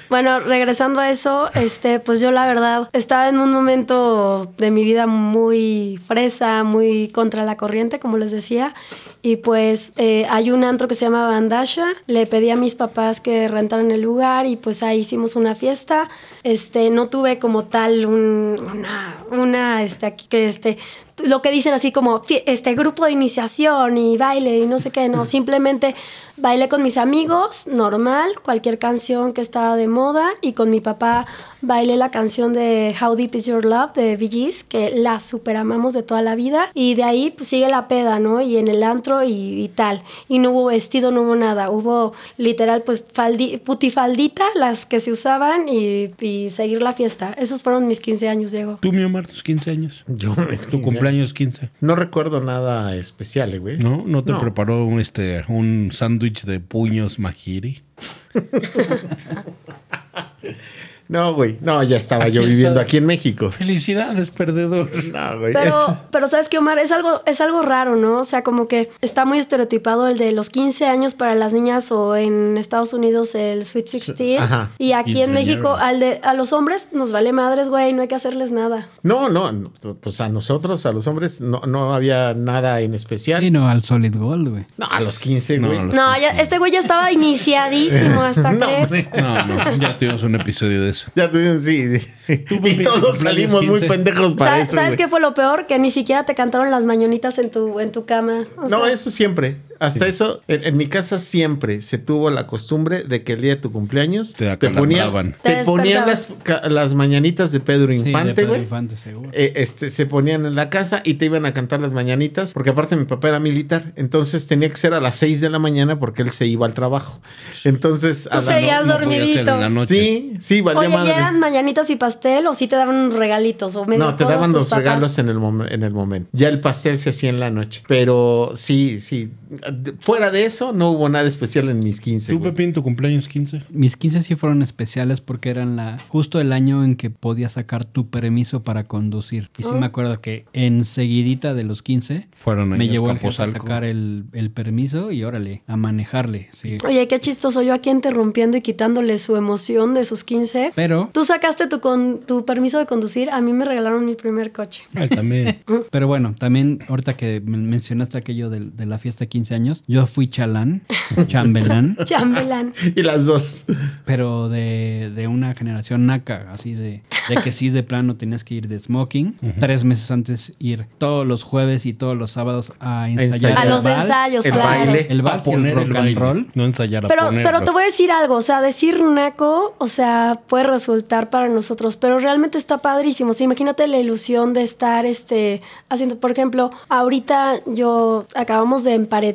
Bueno, regresando a eso, este, pues yo la verdad estaba en un momento de mi vida muy fresa, muy contra la corriente, como les decía. Y pues eh, hay un antro que se llama Bandasha. Le pedí a mis papás que rentaran el lugar y pues ahí hicimos una fiesta. Este, no tuve como tal un- una, una, este, aquí que este, lo que dicen así como este grupo de iniciación y baile y no sé qué, no, simplemente bailé con mis amigos, normal, cualquier canción que estaba de moda y con mi papá bailé la canción de How Deep Is Your Love de Bee Gees, que la super amamos de toda la vida y de ahí pues sigue la peda, ¿no? Y en el antro y, y tal. Y no hubo vestido, no hubo nada, hubo literal pues faldi, putifaldita, las que se usaban y, y seguir la fiesta. Esos fueron mis 15 años, Diego. Tú, mi Omar, tus 15 años. Yo, Tu cumpleaños 15. No recuerdo nada especial, eh, güey. ¿No? ¿No te No. preparó un, este, un sándwich de puños magiri? *laughs* No, güey. No, ya estaba yo viviendo está. aquí en México. Felicidades, perdedor. No, güey. Pero, pero sabes que Omar, es algo, es algo raro, ¿no? O sea, como que está muy estereotipado el de los 15 años para las niñas o en Estados Unidos el Sweet 16. Ajá. Y aquí en. México al de, a los hombres nos vale madres, güey, no hay que hacerles nada. No, no, no, pues a nosotros, a los hombres, no, no había nada en especial. Y no al Solid Gold, güey. No, a los 15, No, güey. No, ya, este güey ya estaba iniciadísimo, ¿hasta *laughs* No, crees? No, no, ya tuvimos un episodio de eso. Ya tuvieron, sí. Tú, y todos salimos muy 15. pendejos para ¿Sabes, eso. ¿sabes güey. qué fue lo peor? Que ni siquiera te cantaron las mañanitas en tu, en tu cama. O No, sea, eso siempre. Hasta eso, en, en mi casa siempre se tuvo la costumbre de que el día de tu cumpleaños Te ponían, acalambraban. te Te ponían las, las mañanitas de Pedro Sí, Infante, Pedro güey. Infante, seguro. Eh, este, se ponían en la casa y te iban a cantar las mañanitas, porque aparte mi papá era militar, entonces tenía que ser a las 6 de la mañana porque él se iba al trabajo. Entonces, a Tú la seguías no- en la noche. Sí, sí, valía Oye, ¿y madres. eran mañanitas y pastel o sí te daban unos regalitos? O No, te daban los papás? regalos en el, en el momento. Ya el pastel se hacía en la noche. Pero sí, sí. De- Fuera de eso, no hubo nada especial en mis 15. ¿Tú, güey. Pepín, tu cumpleaños 15? Mis 15 sí fueron especiales porque eran la justo el año en que podías sacar tu permiso para conducir. Y sí Oh. me acuerdo que enseguidita de los 15 Fueron me llevó el jefe a sacar el, el permiso y órale, a manejarle. Sí. Oye, qué chistoso yo aquí interrumpiendo y quitándole su emoción de sus 15. Pero, Tú sacaste tu, con, tu permiso de conducir, a mí me regalaron mi primer coche. Ah, también. *laughs* pero bueno, también ahorita que men- mencionaste aquello del- de, la fiesta de 15 años, años, yo fui chalán, *laughs* chambelán, Chambelán. Y las dos. pero de, de una generación naca, así de, de que sí de plano tenías que ir de smoking. Tres meses antes ir todos los jueves y todos los sábados a ensayar. A el los vals, ensayos, el claro. baile. El A vals el poner rock el and baile, roll. No ensayar a Pero, ponerlo. pero te voy a decir algo, o sea, decir naco, o sea, puede resultar para nosotros, pero realmente está padrísimo. O sea, imagínate la ilusión de estar este, haciendo, por ejemplo, ahorita yo acabamos de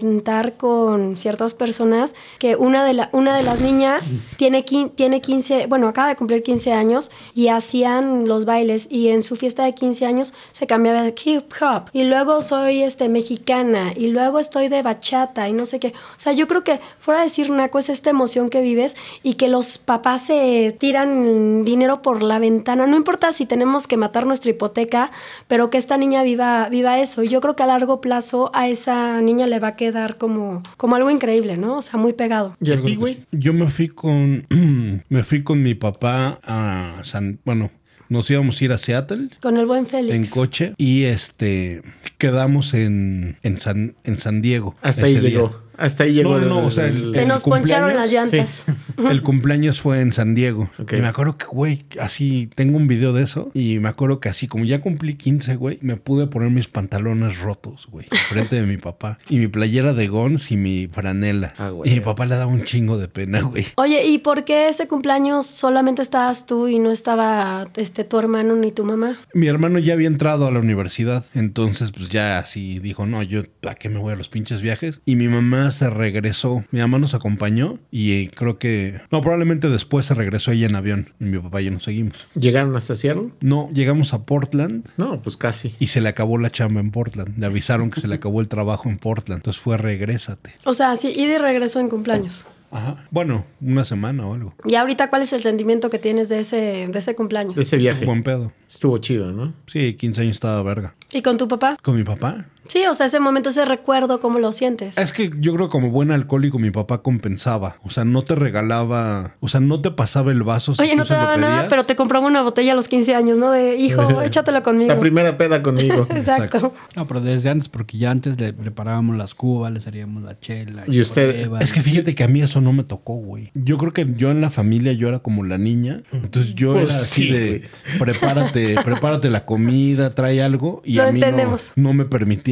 emparentar con ciertas personas que una de, la, una de las niñas *laughs* tiene, tiene 15, bueno, acaba de cumplir 15 años y hacían los bailes y en su fiesta de 15 años se cambiaba de hip hop y luego soy este, mexicana y luego estoy de bachata y no sé qué. O sea, yo creo que fuera de decir naco es esta emoción que vives y que los papás se tiran dinero por la ventana. No importa si tenemos que matar nuestra hipoteca, pero que esta niña viva, viva eso. Y yo creo que a largo plazo a esa niña le va a quedar como, como algo increíble, ¿no? O sea, muy pegado. ¿Y a ti, güey? Yo me fui con *clears throat* me fui con mi papá a San, bueno, nos íbamos a ir a Seattle Con el buen en Félix. coche y este quedamos en, en San en San Diego. Hasta ahí día. Hasta ahí llegó. No, no, el- o sea, el- el- Se el nos poncharon las cumpleaños, llantas. *laughs* El cumpleaños fue en San Diego. Y me acuerdo que, güey, así tengo un video de eso. Y me acuerdo que así, como ya cumplí 15, güey, me pude poner mis pantalones rotos, güey, frente de mi papá. Y mi playera de Gons y mi franela. Ah, güey. y mi papá le daba un chingo de pena, güey. Oye, ¿y por qué ese cumpleaños solamente estabas tú y no estaba este tu hermano ni tu mamá? Mi hermano ya había entrado a la universidad, entonces pues ya así dijo, no, yo a qué me voy a los pinches viajes. Y mi mamá se regresó, mi mamá nos acompañó y eh, creo que, no, probablemente después se regresó ella en avión y mi papá y yo nos seguimos. ¿Llegaron hasta Seattle? No, llegamos a Portland No, pues casi. y se le acabó la chamba en Portland. Le avisaron que se le acabó el trabajo en Portland, entonces fue regrésate. O sea, sí, y regreso en cumpleaños. Ajá. Bueno, una semana o algo. Y ahorita, ¿cuál es el sentimiento que tienes de ese, de ese cumpleaños? De ese viaje. Buen pedo. Estuvo chido, ¿no? Sí, 15 años estaba verga. ¿Y con tu papá? ¿Con mi papá? Sí, o sea, ese momento, ese recuerdo, ¿cómo lo sientes? Es que yo creo que como buen alcohólico mi papá compensaba. O sea, no te regalaba, o sea, no te pasaba el vaso. si Oye, tú no te daba nada, pero te compraba una botella a los 15 años, ¿no? De, hijo, *laughs* échatelo conmigo. La primera peda conmigo. *laughs* Exacto. No, pero desde antes, porque ya antes le preparábamos las cubas, le haríamos la chela. Y usted-. Es que fíjate que a mí eso no me tocó, güey. Yo creo que yo en la familia yo era como la niña. Entonces yo Pues era así sí, de prepárate, prepárate la comida, trae algo. Y Lo a mí no, entendemos. no me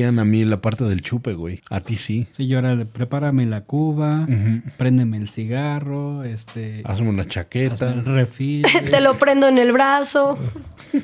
a mí la parte del chupe, güey. A ti sí. Sí, yo era de prepárame la cuba, Ujú. préndeme el cigarro, este, Hazme una hazme chaqueta. el refil. *laughs* Te lo prendo en el brazo. *laughs*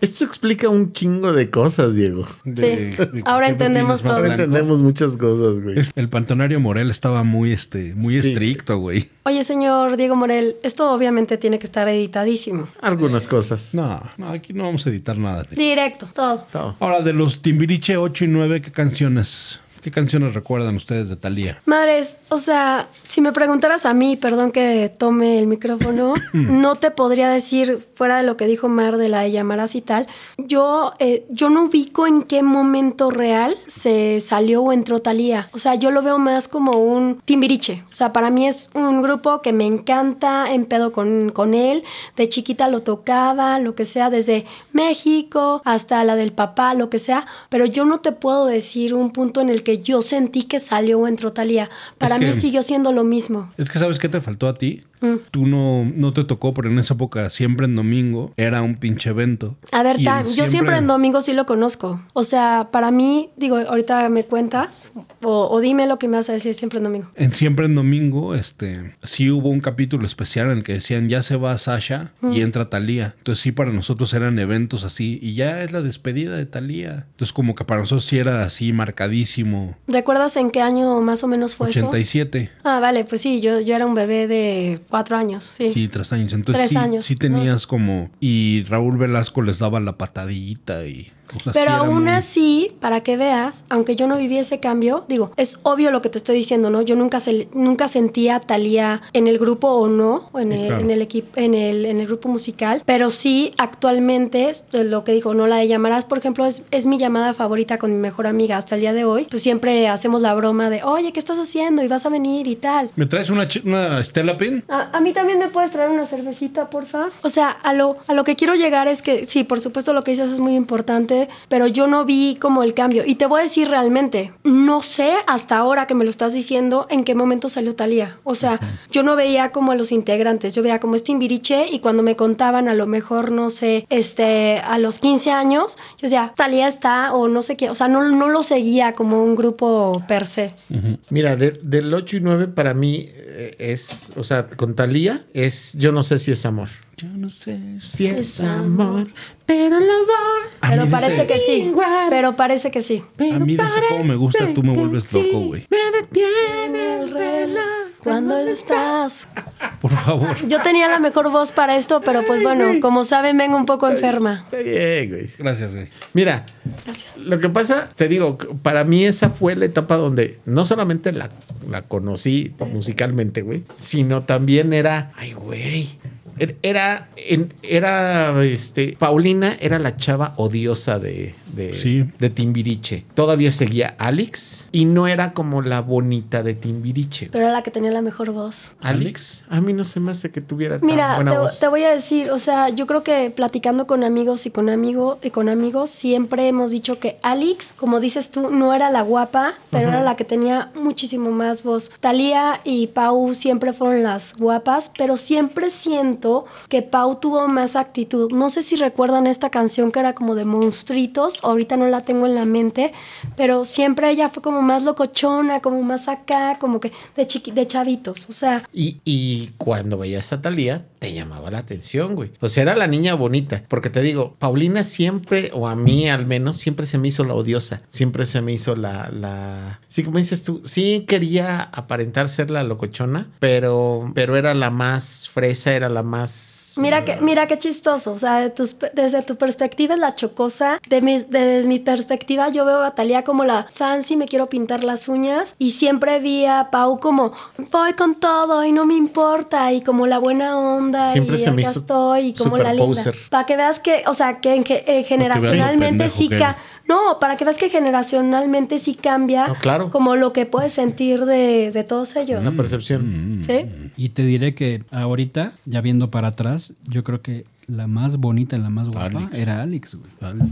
Esto explica un chingo de cosas, Diego. de- Sí. de Ahora entendemos todo. Ahora entendemos muchas cosas, güey. El pantonario Morel estaba muy, este, muy Sí. estricto, güey. Oye, señor Diego Morel, esto obviamente tiene que estar editadísimo. Algunas cosas. No, no, aquí no vamos a editar nada. Directo, todo. Todo. Ahora, de los Timbiriche 8 y 9, ¿qué canciones? ¿Qué canciones recuerdan ustedes de Thalía? Madres, o sea, si me preguntaras a mí, perdón que tome el micrófono, *clears throat* no te podría decir, fuera de lo que dijo Mar de la de llamarás y tal, yo, eh, yo no ubico en qué momento real se salió o entró Talía. O sea, yo lo veo más como un timbiriche. O sea, para mí es un grupo que me encanta, en pedo con, con él. De chiquita lo tocaba, lo que sea, desde México hasta la del papá, lo que sea. Pero yo no te puedo decir un punto en el que yo sentí que salió o entró Talía. Para Es mí siguió siendo lo mismo. Es que sabes qué te faltó a ti. Mm. Tú no, no te tocó, pero en esa época, siempre en domingo, era un pinche evento. A ver, yo siempre en domingo sí lo conozco. O sea, para mí, digo, ahorita me cuentas o, o dime lo que me vas a decir siempre en domingo. En siempre en domingo, este, sí hubo un capítulo especial en el que decían ya se va Sasha y entra Talía. Entonces sí para nosotros eran eventos así y ya es la despedida de Talía. Entonces como que para nosotros sí era así marcadísimo. ¿Recuerdas en qué año más o menos fue eso? 87. Ah, vale, pues sí, yo, yo era un bebé de cuatro años, sí. Sí, tres años. Entonces Tres sí, años, sí tenías como... Y Raúl Velasco les daba la patadita y... sí Pero aún muy- así, para que veas, aunque yo no viví ese cambio, digo, es obvio lo que te estoy diciendo, ¿no? Yo nunca, se, nunca sentía a Talía en el grupo o no, o en, Sí, el, claro. en el equipo, en el, en el grupo musical, pero sí actualmente, es lo que dijo, ¿no? La de llamarás, por ejemplo, es, es mi llamada favorita con mi mejor amiga hasta el día de hoy. Pues siempre hacemos la broma de, oye, ¿qué estás haciendo? Y vas a venir y tal. ¿Me traes una, una Stella Pin? A, a mí también me puedes traer una cervecita, porfa. O sea, a lo, a lo que quiero llegar es que, sí, por supuesto lo que dices es muy importante. Pero yo no vi como el cambio. Y te voy a decir realmente, no sé hasta ahora que me lo estás diciendo en qué momento salió Talía. O sea, yo no veía como a los integrantes, yo veía como este Timbiriche y cuando me contaban a lo mejor, no sé, este, a los 15 años, yo decía, Talía está o no sé qué, o sea, no, no lo seguía como un grupo per se. Mira, de- del 8 y 9 para mí es, o sea, con Talía es, yo no sé si es amor. Yo no sé. Si es, Es amor, amor. pero el amor. Pero parece ese- que sí, pero parece que sí. A mí de ese cómo me gusta, tú me vuelves loco, güey. Me detiene el reloj. ¿Cuándo estás? Por favor. Yo tenía la mejor voz para esto, pero pues bueno, como saben, vengo un poco enferma. Está bien, güey. Gracias, güey. Mira, lo que pasa, te digo, para mí esa fue la etapa donde no solamente la, la conocí musicalmente, güey, sino también era, ay, güey. Er- Era, era, este, Paulina era la chava odiosa de, de, Sí. de Timbiriche. Todavía seguía Alex y no era como la bonita de Timbiriche. Pero era la que tenía la mejor voz. Alex, a mí no se me hace que tuviera tan Mira, buena te, voz. te voy a decir, o sea, yo creo que platicando con amigos y con amigo y con amigos siempre hemos dicho que Alex, como dices tú, no era la guapa, pero era la que tenía muchísimo más voz. Talía y Pau siempre fueron las guapas, pero siempre siento que Pau tuvo más actitud. No sé si recuerdan esta canción que era como de monstruitos, ahorita no la tengo en la mente, pero siempre ella fue como más locochona, como más acá, como que de chiqui de chavitos, o sea, Y, y cuando veías a Talía, te llamaba la atención, güey. O sea, era la niña bonita. Porque te digo, Paulina siempre, o a mí al menos, siempre se me hizo la odiosa. Siempre se me hizo la. la... Sí, como dices tú, sí quería aparentar ser la locochona, pero, pero era la más fresa, era la más. Mira que, mira qué chistoso, o sea, de tus- desde tu perspectiva es la chocosa, de mis- desde mi perspectiva yo veo a Talía como la fancy, me quiero pintar las uñas y siempre vi a Pau como voy con todo y no me importa y como la buena onda Siempre y se me hizo estoy y como la linda. Para que veas que, o sea, que, en que, eh, generacionalmente pendejo sí que ca-. no, para que veas que generacionalmente sí cambia No, claro. como lo que puedes sentir de, de todos ellos. Una percepción. ¿Sí? Y te diré que ahorita, ya viendo para atrás, yo creo que la más bonita la más guapa Alex. era Alex, güey. Alex.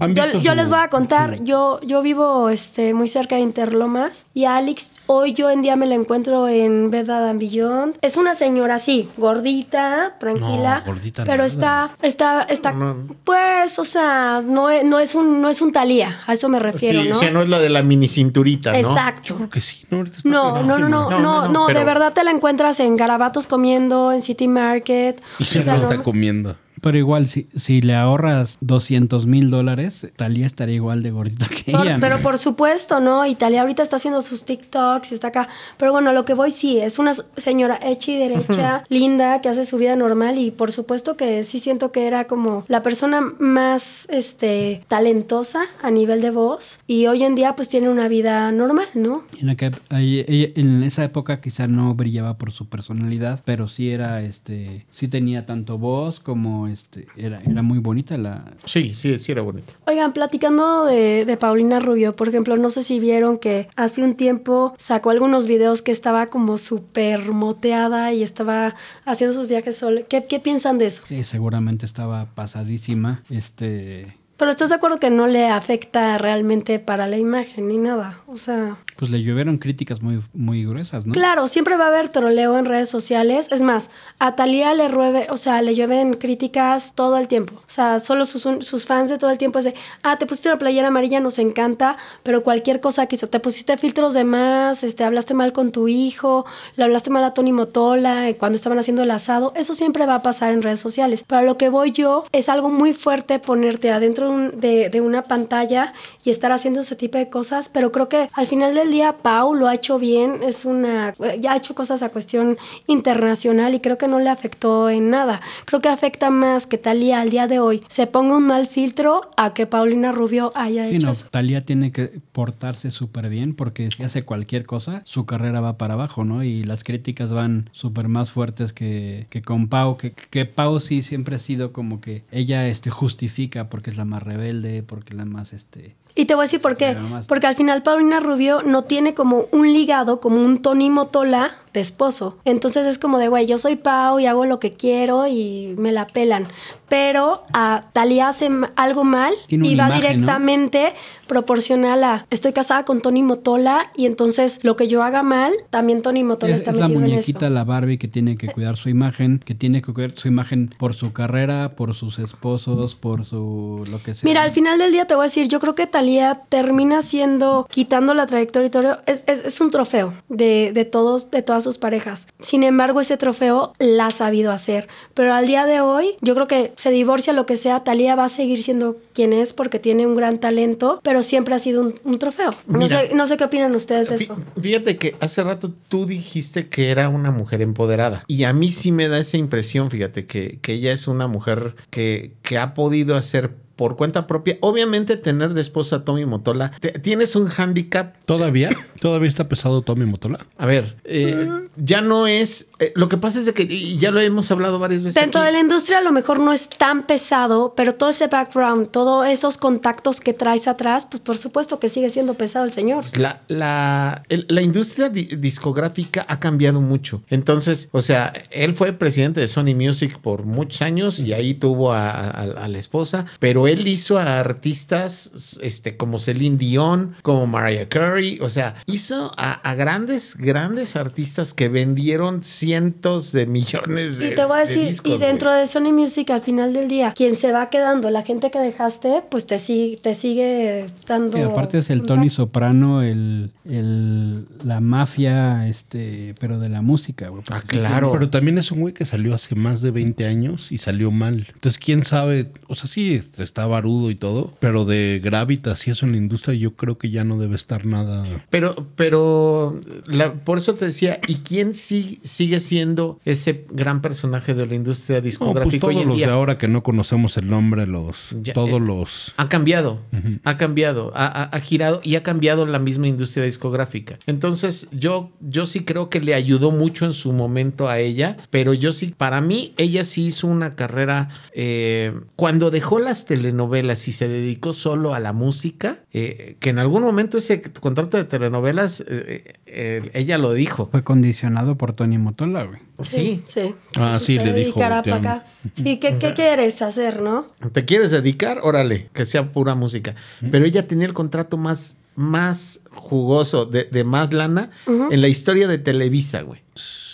¿Han Yo, yo les voy a contar, yo, yo vivo este, muy cerca de Interlomas y a Alex hoy yo en día me la encuentro en Bedad and Beyond. Es una señora así, gordita, tranquila, No, gordita pero nada. está, está, está, No, no. pues, o sea, no es, no es un, no es un talía, a eso me refiero, Sí, ¿no? o sea, no es la de la mini cinturita, ¿no? Yo Exacto. creo que sí, ¿no? No, no, no, no, no, No, no, no, no, pero- de verdad te la encuentras en Garabatos comiendo, en City Market. Y o se sea, no- está comiendo. Pero igual, si, si le ahorras 200 mil dólares, Talía estaría igual de gordita que Por- ella. pero ¿no? por supuesto, ¿no? Italia ahorita está haciendo sus TikToks y está acá. Pero bueno, lo que voy sí, es una señora hecha y derecha, linda, que hace su vida normal y por supuesto que sí siento que era como la persona más este talentosa a nivel de voz y hoy en día pues tiene una vida normal, ¿no? En, la que- ahí- ella- en esa época quizá no brillaba por su personalidad, pero sí era, este, sí tenía tanto voz como, este, era, era muy bonita la... Sí, sí, sí era bonita. Oigan, platicando de, de Paulina Rubio, por ejemplo, no sé si vieron que hace un tiempo sacó algunos videos que estaba como súper moteada y estaba haciendo sus viajes sola. ¿Qué, ¿Qué piensan de eso? Sí, seguramente estaba pasadísima, este... Pero estás de acuerdo que no le afecta realmente para la imagen ni nada. O sea, Pues le llovieron críticas muy, muy gruesas, ¿no? claro, siempre va a haber troleo en redes sociales. Es más, a Talía le llueve, o sea, le llueven críticas todo el tiempo. O sea, solo sus, sus fans de todo el tiempo es de, ah, te pusiste una playera amarilla, nos encanta, pero cualquier cosa que hizo, te pusiste filtros de más, este, hablaste mal con tu hijo, le hablaste mal a Tony Motola eh, cuando estaban haciendo el asado. Eso siempre va a pasar en redes sociales. Para lo que voy yo, es algo muy fuerte ponerte adentro de, de una pantalla y estar haciendo ese tipo de cosas, pero creo que al final del Pau lo ha hecho bien, es una ya ha hecho cosas a cuestión internacional y creo que no le afectó en nada. Creo que afecta más que Talía al día de hoy se ponga un mal filtro a que Paulina Rubio haya Sí, hecho no, eso. Talía tiene que portarse súper bien porque si hace cualquier cosa, su carrera va para abajo, ¿no? Y las críticas van súper más fuertes que, que con Pau, que, que Pau sí siempre ha sido como que ella este, justifica porque es la más rebelde, porque es la más, este... Y te voy a decir por qué. Porque al final Paulina Rubio no tiene como un ligado, como un Tony Motola de esposo. Entonces es como de, güey, yo soy Pau y hago lo que quiero y me la pelan. Pero a Talía hace algo mal y va imagen, ¿no? directamente proporcional a estoy casada con Tony Motola y entonces lo que yo haga mal, también Tony Motola Es, está es la metido en muñequita, eso. la Barbie que tiene que cuidar su imagen, que tiene que cuidar su imagen por su carrera, por sus esposos, por su lo que sea. Mira, al final del día te voy a decir, yo creo que Talía termina siendo, quitando la trayectoria y todo, es, es- es un trofeo de, de todos, de todas sus parejas. Sin embargo, ese trofeo la ha sabido hacer. Pero al día de hoy, yo creo que se divorcia lo que sea, Talía va a seguir siendo quien es porque tiene un gran talento, pero siempre ha sido un, un trofeo. No sé, no sé qué opinan ustedes de esto. Fíjate que hace rato tú dijiste que era una mujer empoderada. Y a mí sí me da esa impresión, fíjate, que, que ella es una mujer que, que ha podido hacer por cuenta propia. Obviamente tener de esposa a Tommy Motola. tienes un handicap. ¿Todavía? ¿Todavía está pesado Tommy Motola? A ver, eh, ya no es... eh, lo que pasa es de que, y ya lo hemos hablado varias veces. Dentro aquí, de la industria a lo mejor no es tan pesado, pero todo ese background, todos esos contactos que traes atrás, pues por supuesto que sigue siendo pesado el señor. La, la, el- la industria di- discográfica ha cambiado mucho. Entonces, o sea, él fue presidente de Sony Music por muchos años y ahí tuvo a, a- a la esposa, pero él hizo a artistas este, como Celine Dion, como Mariah Carey, o sea, hizo a, a grandes, grandes artistas que vendieron cientos de millones de Y te voy a de decir, discos, y dentro de Sony Music al final del día, quien se va quedando, la gente que dejaste, pues te sigue, te sigue dando. Y aparte es el Tony Soprano, el, el la mafia, este, pero de la música, güey. Ah, claro. Pero también es un güey que salió hace más de 20 años y salió mal. Entonces, quién sabe, o sea, sí, está barudo y todo, pero de Gravitas y eso en la industria yo creo que ya no debe estar nada... Pero, pero la- por eso te decía, ¿y quién sí, sigue siendo ese gran personaje de la industria No, pues discográfica hoy todos en los de ahora que no conocemos el nombre, los... Ya, todos eh, los... Ha cambiado, ha cambiado, ha, ha- ha girado y ha cambiado la misma industria discográfica. Entonces, yo, yo sí creo que le ayudó mucho en su momento a ella, pero yo sí, para mí, ella sí hizo una carrera. eh, cuando dejó las telenovelas y se dedicó solo a la música, eh, que en algún momento ese contrato de telenovelas, eh, eh, ella lo dijo. Fue condicionado por Tony Motola, güey. Sí. Sí. Ah, sí, le dijo, acá. ¿qué, qué quieres hacer, no? ¿Te quieres dedicar? Órale, que sea pura música. Pero ella tenía el contrato más, más jugoso, de, de más lana, en la historia de Televisa, güey.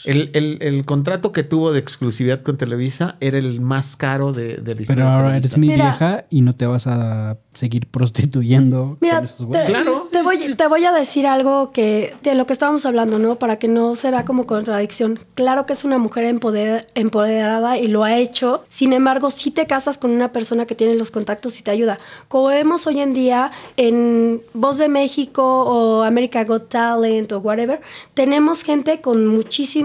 El, el- el contrato que tuvo de exclusividad con Televisa era el más caro de, de la historia Pero ahora eres mi Mira. vieja y no te vas a seguir prostituyendo Mira, con esos te. Claro. te voy, te voy a decir algo que de lo que estábamos hablando, ¿no? Para que no se vea como contradicción. Claro que es una mujer empoder- empoderada y lo ha hecho. Sin embargo, si te casas con una persona que tiene los contactos y te ayuda. Como vemos hoy en día en Voz de México o America Got Talent o whatever, tenemos gente con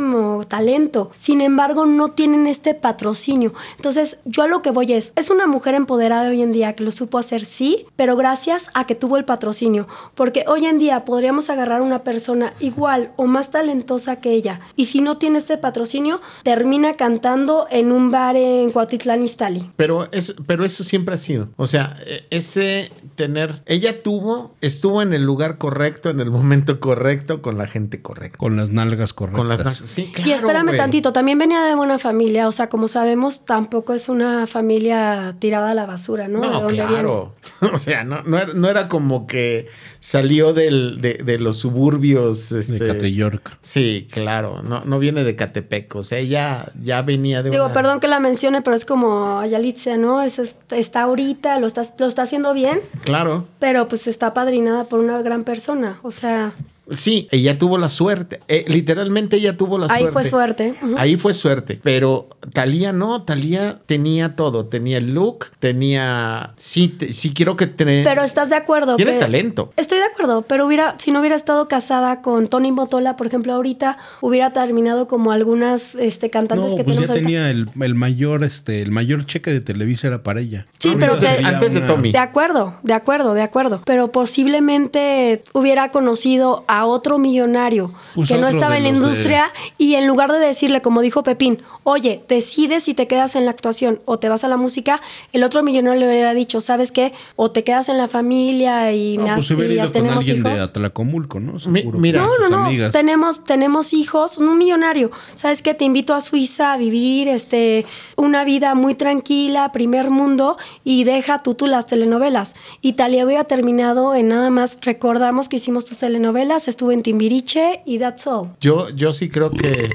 muchísimo talento. Sin embargo, no tienen este patrocinio. Entonces, yo a lo que voy es, es una mujer empoderada hoy en día que lo supo hacer, sí, pero gracias a que tuvo el patrocinio. Porque hoy en día podríamos agarrar una persona igual o más talentosa que ella. Y si no tiene este patrocinio, termina cantando en un bar en Cuautitlán Iztali. Pero eso, pero eso siempre ha sido. O sea, e- ese tener. Ella tuvo, estuvo en el lugar correcto, en el momento correcto, con la gente correcta. Con las nalgas correctas. Con las Sí, claro. y espérame tantito, también venía de buena familia, o sea, como sabemos, tampoco es una familia tirada a la basura, ¿no? de No, dónde claro. *laughs* O sea, no, no, era, no era como que salió del, de, de los suburbios. Este, De Cate York. Sí, claro. No, no viene de Catepec. O sea, ella ya venía de Digo, una- perdón que la mencione, pero es como Ayalitza, ¿no? Es- está ahorita, lo está, lo está haciendo bien, Claro. pero pues está padrinada por una gran persona. O sea, Sí, ella tuvo la suerte. Eh, literalmente ella tuvo la ahí suerte. fue suerte. Ahí fue suerte. Pero Talía no, Talía tenía todo. Tenía el look, tenía. Sí, te- sí quiero que te- Pero estás de acuerdo. Tiene que- talento. Estoy de acuerdo, pero hubiera, si no hubiera estado casada con Tony Motola, por ejemplo, ahorita hubiera terminado como algunas este, cantantes No, que pues ya tenemos ahorita. tenía el, el mayor, este, el mayor cheque de Televisa era para ella. Sí, Ahorita pero antes de Tommy. De acuerdo, de acuerdo, de acuerdo. Pero posiblemente hubiera conocido a otro millonario Pues que no estaba en la de- industria y en lugar de decirle, como dijo Pepín, oye, decides si te quedas en la actuación o te vas a la música, el otro millonario le hubiera dicho, ¿sabes qué? O te quedas en la familia y, No, me pues has- hubiera y ya tenemos alguien hijos. de Atlacomulco, ¿no? Mi- mira. No, no. Tenemos, tenemos hijos, un millonario. ¿Sabes qué? Te invito a Suiza a vivir este, una vida muy tranquila, primer mundo, y deja tú, tú las telenovelas. Italia hubiera terminado en nada más, recordamos que hicimos tus telenovelas, estuve en Timbiriche y that's all. Yo, yo sí creo que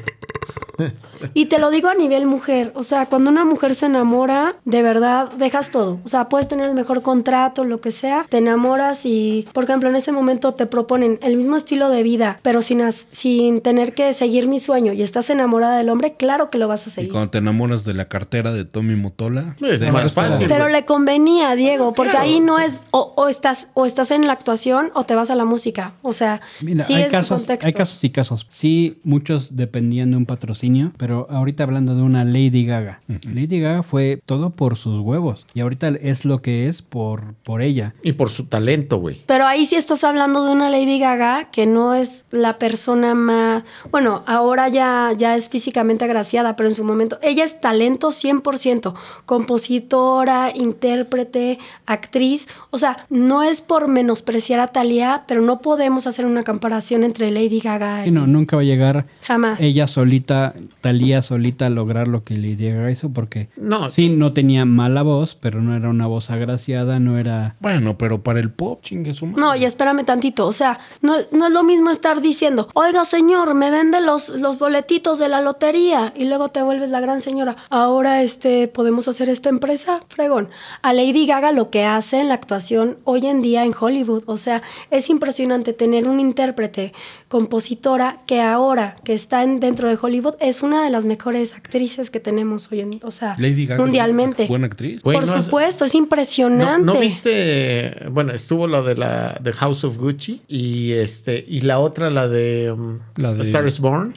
Y te lo digo a nivel mujer, o sea, cuando una mujer se enamora, de verdad dejas todo. O sea, puedes tener el mejor contrato, lo que sea, te enamoras y, por ejemplo, en ese momento te proponen el mismo estilo de vida, pero sin, as- sin tener que seguir mi sueño y estás enamorada del hombre, claro que lo vas a Y seguir. cuando te enamoras de la cartera de Tommy Motola, Es más fácil. Pero le convenía, Diego, porque Claro, ahí no sí. es o, o estás o estás en la actuación o te vas a la música. O sea, Mira, sí hay, es casos, contexto. hay casos y casos. Sí, muchos dependían de un patrocinio, pero ahorita hablando de una Lady Gaga. Lady Gaga fue todo por sus huevos y ahorita es lo que es por, por ella. Y por su talento, güey. Pero ahí sí estás hablando de una Lady Gaga que no es la persona más... Bueno, ahora ya, ya es físicamente agraciada, pero en su momento ella es talento 100%, compositora, intérprete, actriz. O sea, no es por menospreciar a Thalía, pero no podemos hacer una comparación entre Lady Gaga y... Sí, no, nunca va a llegar Jamás. ella solita, Solita a lograr lo que Lady Gaga hizo porque No, sí, no tenía mala voz, pero no era una voz agraciada, no era... Bueno, pero para el pop, chingue su madre. No, y espérame tantito. O sea, no, no es lo mismo estar diciendo, oiga, señor, me vende los, los boletitos de la lotería. Y luego te vuelves la gran señora. Ahora, este, podemos hacer esta empresa. Fregón. A Lady Gaga lo que hace en la actuación hoy en día en Hollywood. O sea, es impresionante tener un intérprete, compositora, que ahora que está en- dentro de Hollywood es una de las mejores actrices que tenemos hoy en, o sea, Lady Gaga. mundialmente. Buena actriz. Por no has- supuesto, es ¿No, impresionante. no viste? Bueno, estuvo la de la de House of Gucci y este y la otra la de, um, La de- Star is Born.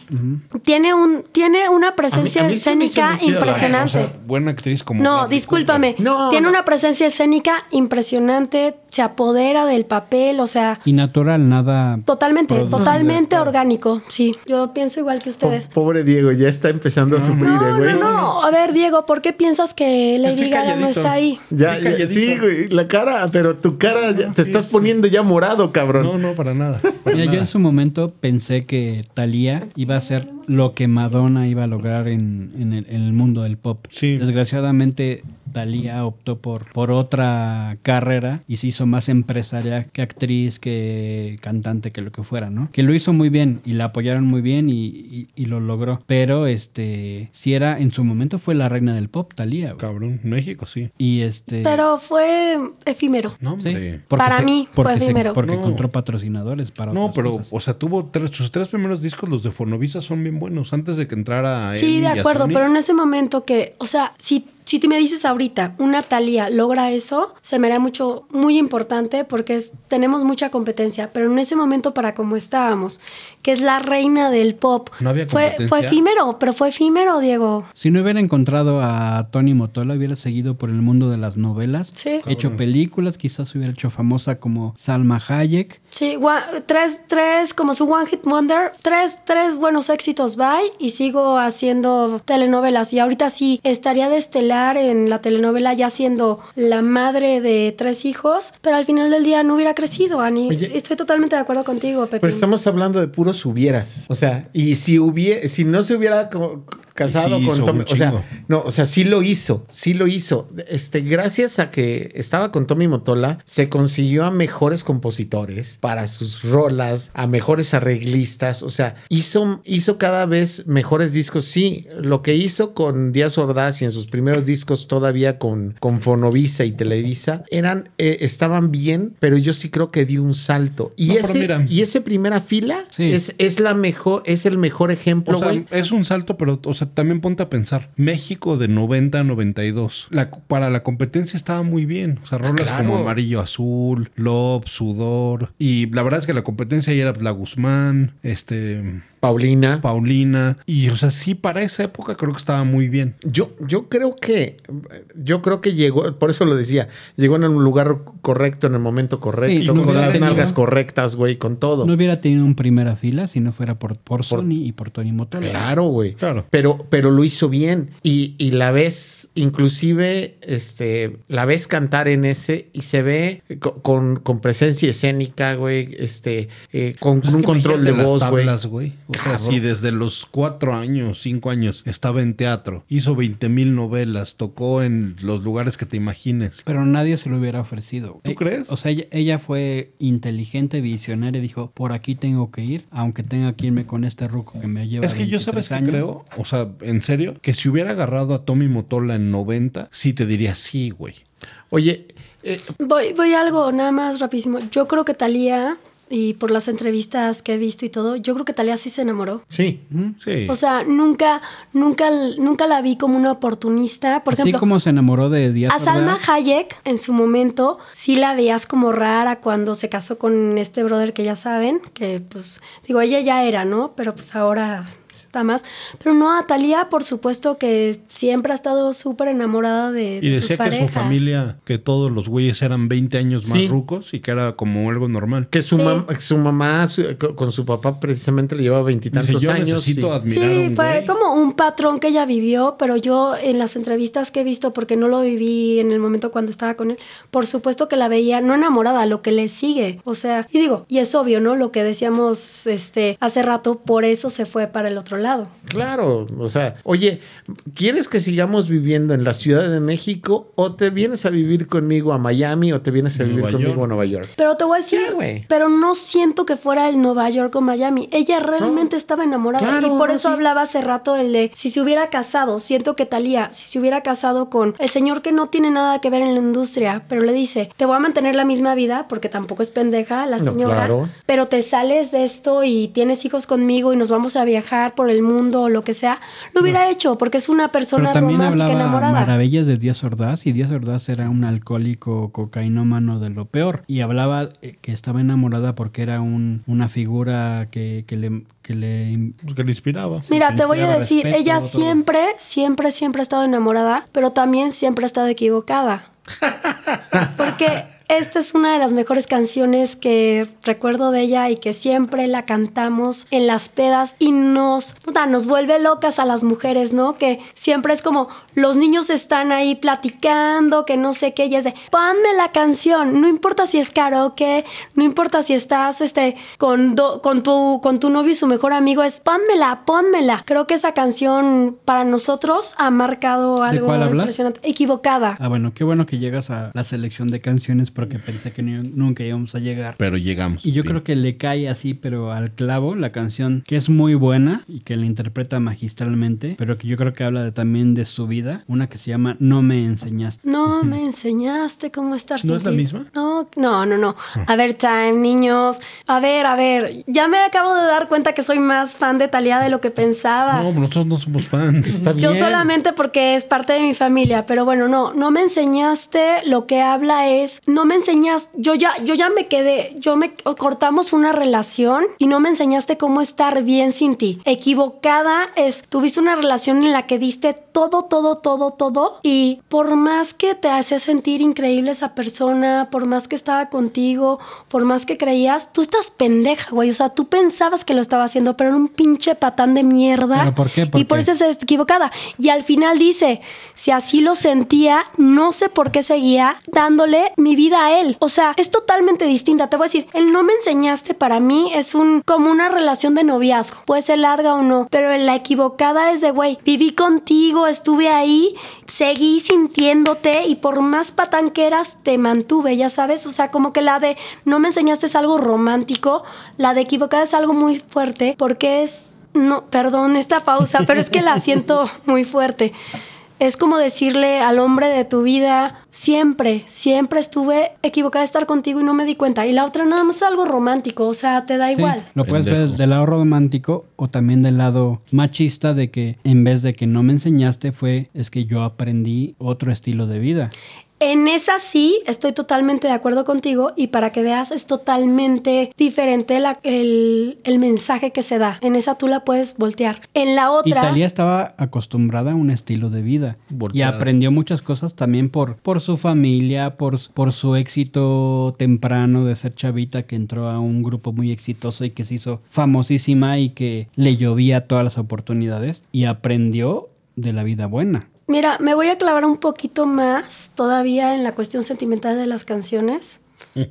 Tiene un tiene una presencia a mí escénica la- impresionante. O sea, buena actriz como. no, discúlpame. No, tiene no. una presencia escénica impresionante, se apodera del papel, o sea, Y natural, nada... totalmente, Producido, totalmente orgánico. Sí, yo pienso igual que Po- ustedes. pobre Diego, ya está empezando a sufrir, No, eh, no, güey. no. A ver, Diego, ¿por qué piensas que Lady Gaga no está ahí? Ya, ya- sí, güey, la cara, pero tu cara ya- te sí, estás sí. poniendo ya morado, cabrón. No, no, para nada. para Mira, yo en su momento pensé que Thalía iba a ser lo que Madonna iba a lograr en, en el, en el mundo del pop. Sí. Desgraciadamente, Thalía optó por, por otra carrera y se hizo más empresaria que actriz, que cantante, que lo que fuera, ¿no? Que lo hizo muy bien y la apoyaron muy bien y, y- y lo logró. Pero, este, si era, en su momento fue la reina del pop, Thalía. güey. Cabrón, México sí. Y este... Pero fue efímero. No, Sí, Para se- mí fue se- efímero. porque No. encontró patrocinadores para No, otras pero, cosas. o sea, tuvo tres, sus tres primeros discos, los de Fonovisa, son bien buenos. Antes de que entrara. Sí, él de y acuerdo, pero en ese momento que, o sea, si, si tú me dices ahorita, una Thalía logra eso, se me hará mucho, muy importante porque tenemos mucha competencia, pero en ese momento para como estábamos, que es la reina del pop, No había fue, fue efímero, pero fue efímero, Diego. Si no hubiera encontrado a Tony Motola, hubiera seguido por el mundo de las novelas, Sí. hecho películas, quizás hubiera hecho famosa como Salma Hayek. Sí, tres, tres, como su One Hit Wonder, tres, tres buenos éxitos, bye, y sigo haciendo telenovelas. Y ahorita sí, estaría de estelar en la telenovela ya siendo la madre de tres hijos, pero al final del día no hubiera crecido, Ani. Oye. Estoy totalmente de acuerdo contigo, Pepe. Pero estamos hablando de puros hubieras. O sea, y si hubiera, si no se hubiera casado Sí con Tommy, o sea, no, o sea, sí lo hizo, sí lo hizo. Este, gracias a que estaba con Tommy Motola, se consiguió a mejores compositores para sus rolas, a mejores arreglistas, o sea, hizo, hizo cada vez mejores discos. Sí, lo que hizo con Díaz Ordaz y en sus primeros discos todavía con, con Fonovisa y Televisa, eran, eh, estaban bien, pero yo sí creo que dio un salto. Y No, ese, mira. y ese primera fila Sí. es, es la mejor, es el mejor ejemplo, O sea, güey. es un salto, pero o sea, también ponte a pensar. México de 90 a 92. La, para la competencia estaba muy bien. O sea, rolas Ah, claro. como Amarillo Azul, Love, Sudor. Y la verdad es que la competencia ya era la Guzmán, este... Paulina. Paulina. Y, o sea, sí, para esa época creo que estaba muy bien. Yo, yo creo que, yo creo que llegó, por eso lo decía, llegó en un lugar correcto, en el momento correcto, Sí, no con las tenido- nalgas correctas, güey, con todo. No hubiera tenido un primera fila si no fuera por, por Sony y por Tony Motola. Claro, güey. Claro. Pero, pero lo hizo bien. Y, y la ves, inclusive, este, la ves cantar en ese y se ve co- con, con presencia escénica, güey, este, eh, con Pues Es un control de voz, güey. Si desde los cuatro años, cinco años, estaba en teatro, hizo 20 mil novelas, tocó en los lugares que te imagines. Pero nadie se lo hubiera ofrecido. ¿Tú Eh, crees? O sea, ella, ella fue inteligente, visionaria, dijo, por aquí tengo que ir, aunque tenga que irme con este ruco que me lleva Es que yo 23 sabes que años". creo, o sea, en serio, que si hubiera agarrado a Tommy Motola en 90, sí te diría sí, güey. Oye, eh, Voy, voy a algo nada más rapidísimo. Yo creo que Talía, y por las entrevistas que he visto y todo, yo creo que Talía sí se enamoró. sí. Sí. O sea, nunca, nunca, nunca la vi como una oportunista. Por Así ejemplo, como se enamoró de Díaz a Salma Hayek, en su momento, sí la veías como rara cuando se casó con este brother que ya saben, que pues, digo, ella ya era, ¿no? Pero pues ahora más. Pero no, a Talía, por supuesto que siempre ha estado súper enamorada de, y de sus decía que parejas. su familia, que todos los güeyes eran 20 años más Sí. rucos y que era como algo normal. Que su, Sí. mam- su mamá su- con su papá precisamente le llevaba Dice, veintitantos años. necesito y- admirar a Sí, un fue güey. como un patrón que ella vivió, pero yo en las entrevistas que he visto, porque no lo viví en el momento cuando estaba con él, por supuesto que la veía no enamorada, lo que le sigue. O sea, y digo, y es obvio, ¿no? Lo que decíamos este, hace rato, por eso se fue para el otro lado. Claro, o sea, oye, ¿quieres que sigamos viviendo en la Ciudad de México o te vienes a vivir conmigo a Miami o te vienes a vivir Nueva conmigo York. a Nueva York? Pero te voy a decir, Sí, pero no siento que fuera el Nueva York o Miami. Ella realmente estaba enamorada. Claro, y por no, eso sí. hablaba hace rato el de si se hubiera casado. Siento que Talía, si se hubiera casado con el señor que no tiene nada que ver en la industria, pero le dice, te voy a mantener la misma vida, porque tampoco es pendeja la No, señora, claro. pero te sales de esto y tienes hijos conmigo y nos vamos a viajar por el mundo o lo que sea, lo hubiera hecho, porque es una persona Pero también romántica hablaba enamorada. maravillas de Díaz Ordaz y Díaz Ordaz era un alcohólico cocainómano de lo peor y hablaba eh, que estaba enamorada porque era un, una figura que, que le, que le Pues que le inspiraba. Mira, que te voy a decir, respeto, ella todo. siempre, siempre, siempre ha estado enamorada, pero también siempre ha estado equivocada. *laughs* Porque esta es una de las mejores canciones que recuerdo de ella y que siempre la cantamos en las pedas y nos, puta, nos vuelve locas a las mujeres, ¿no? Que siempre es como los niños están ahí platicando, que no sé qué, y es de, ponme la canción, no importa si es karaoke, no importa si estás este, con, do- con, tu, con tu novio y su mejor amigo, es pónmela, pónmela. Creo que esa canción para nosotros ha marcado algo cuál impresionante. Equivocada. Ah, bueno, qué bueno que llegas a la selección de canciones porque pensé que ni- nunca íbamos a llegar. Pero llegamos. Y yo creo que le cae así, pero al clavo, la canción que es muy buena y que la interpreta magistralmente, pero que yo creo que habla de- también de su vida, una que se llama No me enseñaste. No *laughs* me enseñaste cómo estar sin ¿No es la misma? No, no, no, no. A ver, Time, niños. A ver, a ver. Ya me acabo de dar cuenta que soy más fan de Talía de lo que pensaba. No, nosotros no somos fans. Está bien. Yo solamente porque es parte de mi familia, pero bueno, no, no me enseñaste, lo que habla es, no me enseñas, yo ya, yo ya me quedé, yo me cortamos una relación y no me enseñaste cómo estar bien sin ti. Equivocada es, tuviste una relación en la que diste todo, todo, todo, todo y por más que te hacía sentir increíble esa persona, por más que estaba contigo, por más que creías, tú estás pendeja, güey, o sea, tú pensabas que lo estaba haciendo, pero era un pinche patán de mierda. ¿Pero por qué? ¿Por y por qué? eso es equivocada. Y al final dice, si así lo sentía, no sé por qué seguía dándole mi vida a él. O sea, es totalmente distinta. Te voy a decir, el no me enseñaste para mí es un como una relación de noviazgo. Puede ser larga o no, pero la equivocada es de, güey, viví contigo, estuve ahí, seguí sintiéndote y por más patán que eras, te mantuve, ya sabes. O sea, como que la de no me enseñaste es algo romántico, la de equivocada es algo muy fuerte porque es no, perdón esta pausa, pero es que la siento *laughs* muy fuerte. Es como decirle al hombre de tu vida, siempre, siempre estuve equivocada de estar contigo y no me di cuenta. Y la otra nada más es algo romántico, o sea, te da Sí, igual. lo puedes ver del lado romántico o también del lado machista de que en vez de que no me enseñaste fue es que yo aprendí otro estilo de vida. En esa sí, estoy totalmente de acuerdo contigo y para que veas es totalmente diferente la- el, el mensaje que se da. En esa tú la puedes voltear. En la otra... Italia estaba acostumbrada a un estilo de vida y aprendió muchas cosas también por, por su familia, por, por su éxito temprano de ser chavita que entró a un grupo muy exitoso y que se hizo famosísima y que le llovía todas las oportunidades y aprendió de la vida buena. Mira, me voy a clavar un poquito más todavía en la cuestión sentimental de las canciones.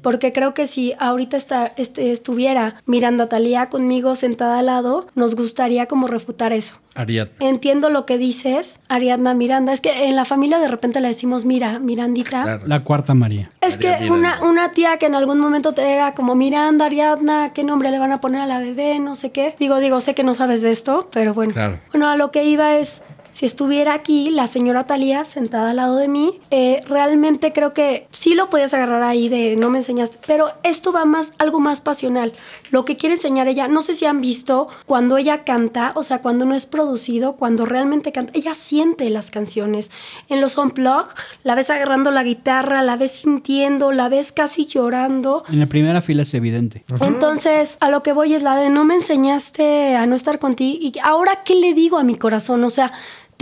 Porque creo que si ahorita está, este, estuviera Miranda Talía conmigo sentada al lado, nos gustaría como refutar eso. Ariadna. Entiendo lo que dices, Ariadna Miranda. Es que en la familia de repente le decimos, mira, Mirandita. Claro. La cuarta María. Es que una, una tía que en algún momento te era como Miranda, Ariadna, ¿qué nombre le van a poner a la bebé? No sé qué. Digo, digo, sé que no sabes de esto, pero bueno. Claro. Bueno, a lo que iba es, si estuviera aquí la señora Talía sentada al lado de mí, eh, realmente creo que sí lo puedes agarrar ahí de no me enseñaste, pero esto va más, algo más pasional. Lo que quiere enseñar ella, no sé si han visto cuando ella canta, o sea, cuando no es producido, cuando realmente canta, ella siente las canciones. En los unplug, la ves agarrando la guitarra, la ves sintiendo, la ves casi llorando. En la primera fila es evidente. Entonces, a lo que voy es la de no me enseñaste a no estar contigo. Y ahora, ¿qué le digo a mi corazón? O sea,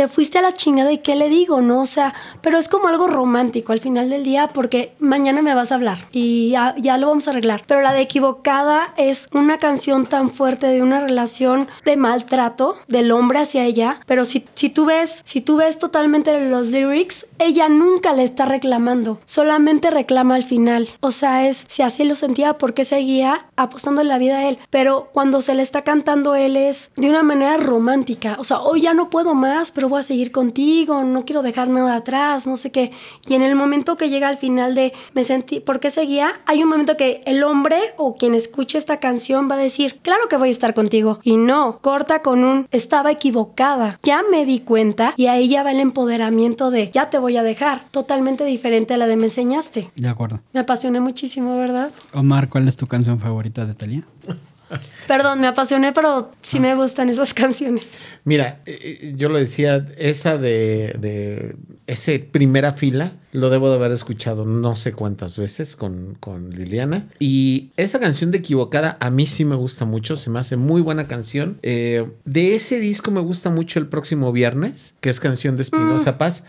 te fuiste a la chingada y ¿qué le digo? No, o sea, pero es como algo romántico al final del día porque mañana me vas a hablar y ya, ya lo vamos a arreglar. Pero la de equivocada es una canción tan fuerte de una relación de maltrato del hombre hacia ella. Pero si, si tú ves, si tú ves totalmente los lyrics, ella nunca le está reclamando, solamente reclama al final. O sea, es si así lo sentía, ¿por qué seguía apostando en la vida a él? Pero cuando se le está cantando él es de una manera romántica. O sea, hoy ya no puedo más, pero voy a seguir contigo, no quiero dejar nada atrás, no sé qué. Y en el momento que llega al final de me sentí, ¿por qué seguía? Hay un momento que el hombre o quien escuche esta canción va a decir, claro que voy a estar contigo. Y no, corta con un estaba equivocada. Ya me di cuenta y ahí ya va el empoderamiento de ya te voy a dejar. Totalmente diferente a la de me enseñaste. De acuerdo. Me apasioné muchísimo, ¿verdad? Omar, ¿cuál es tu canción favorita de Talía? Perdón, me apasioné, pero sí me gustan esas canciones. Mira, eh, eh, yo lo decía, esa de, de ese primera fila, lo debo de haber escuchado no sé cuántas veces con, con Liliana. Y esa canción de Equivocada a mí sí me gusta mucho, se me hace muy buena canción. Eh, de ese disco me gusta mucho el próximo viernes, que es canción de Espinosa Paz.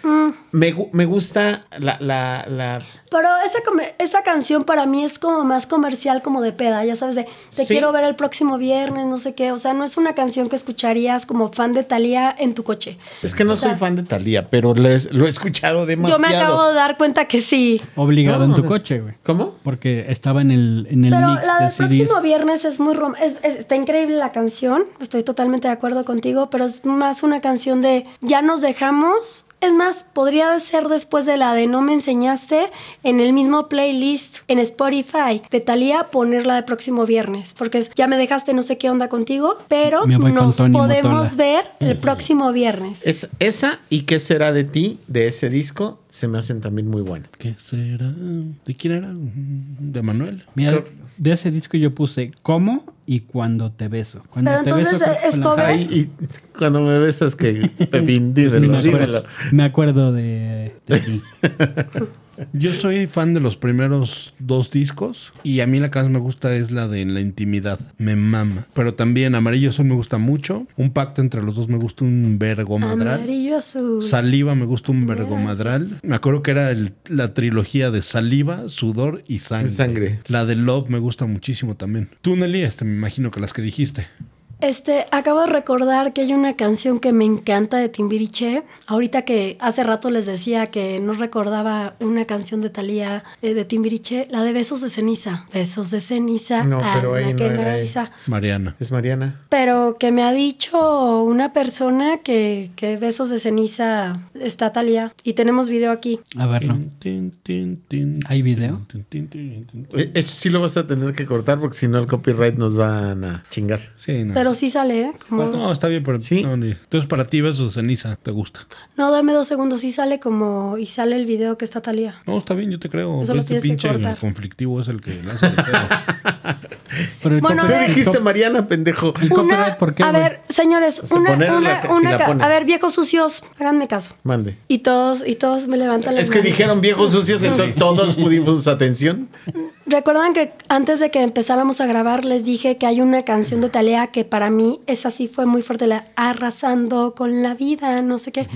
Me, gu- me gusta la, la, la Pero esa, esa canción para mí es como más comercial, como de peda, ya sabes, de te Sí. quiero ver el próximo viernes, no sé qué. O sea, no es una canción que escucharías como fan de Thalía en tu coche. Es que no O sea, soy fan de Thalía, pero les- lo he escuchado demasiado. Yo me acabo de dar cuenta que sí. Obligado No, en tu coche, güey. ¿Cómo? Porque estaba en el, en el Pero mix la de del CDs. próximo viernes es muy rom es- es- está increíble la canción, estoy totalmente de acuerdo contigo, pero es más una canción de ya nos dejamos. Es más, podría ser después de la de No me enseñaste en el mismo playlist en Spotify de Thalía ponerla de próximo viernes, porque es ya me dejaste no sé qué onda contigo, pero nos podemos Motola. ver el próximo viernes. Es, esa y qué será de ti, de ese disco, se me hacen también muy buenas. ¿Qué será? ¿De quién era? ¿De Manuel? Mira, Creo- de ese disco yo puse ¿Cómo? Y Cuando te beso. Cuando Pero te entonces, beso, ¿es fue la-? Ay, y cuando me besas que *laughs* Pepín, me, dímelo, acuerdo, dímelo. me acuerdo de, de ti. *laughs* Yo soy fan de los primeros dos discos y a mí la que más me gusta es la de En la intimidad. Me mama. Pero también Amarillo Azul me gusta mucho. Un pacto entre los dos me gusta un vergomadral. Amarillo azul. Saliva me gusta un vergomadral. Me acuerdo que era el- la trilogía de Saliva, Sudor y Sangre. Y Sangre. La de Love me gusta muchísimo también. Tú, Nelly, este, me imagino que las que dijiste. Este, acabo de recordar que hay una canción que me encanta de Timbiriche. Ahorita que hace rato les decía que no recordaba una canción de Thalía eh, de Timbiriche, la de Besos de Ceniza. Besos de ceniza. No, pero alma ahí no era ahí. Mariana. Es Mariana. Pero que me ha dicho una persona que, que Besos de Ceniza está Thalía. Y tenemos video aquí. A verlo. Tin, tin, tin, ¿Hay video? Eh, Eso sí lo vas a tener que cortar porque si no el copyright nos van a chingar. Sí, no. Pero sí sale, ¿eh? Como- No, está bien, pero Sí. no, ni- Entonces, para ti, besos de ceniza, ¿te gusta? No, dame dos segundos. Sí sale como... Y sale el video que está Thalía. No, está bien, yo te creo. Eso lo este pinche cortar. conflictivo es el que lanza el. *laughs* Pero el Bueno, ver. dijiste Mariana, pendejo. El copyright, ¿por qué, a ver, señores, Se una, una, la- si una la ca- ponen. a ver, viejos sucios, háganme caso. Mande. Y todos, y todos me levantan las Es que manos. dijeron viejos sucios, entonces todos pudimos *laughs* atención. Recuerdan que antes de que empezáramos a grabar les dije que hay una canción de Talía que para mí esa sí fue muy fuerte, la arrasando con la vida, no sé qué.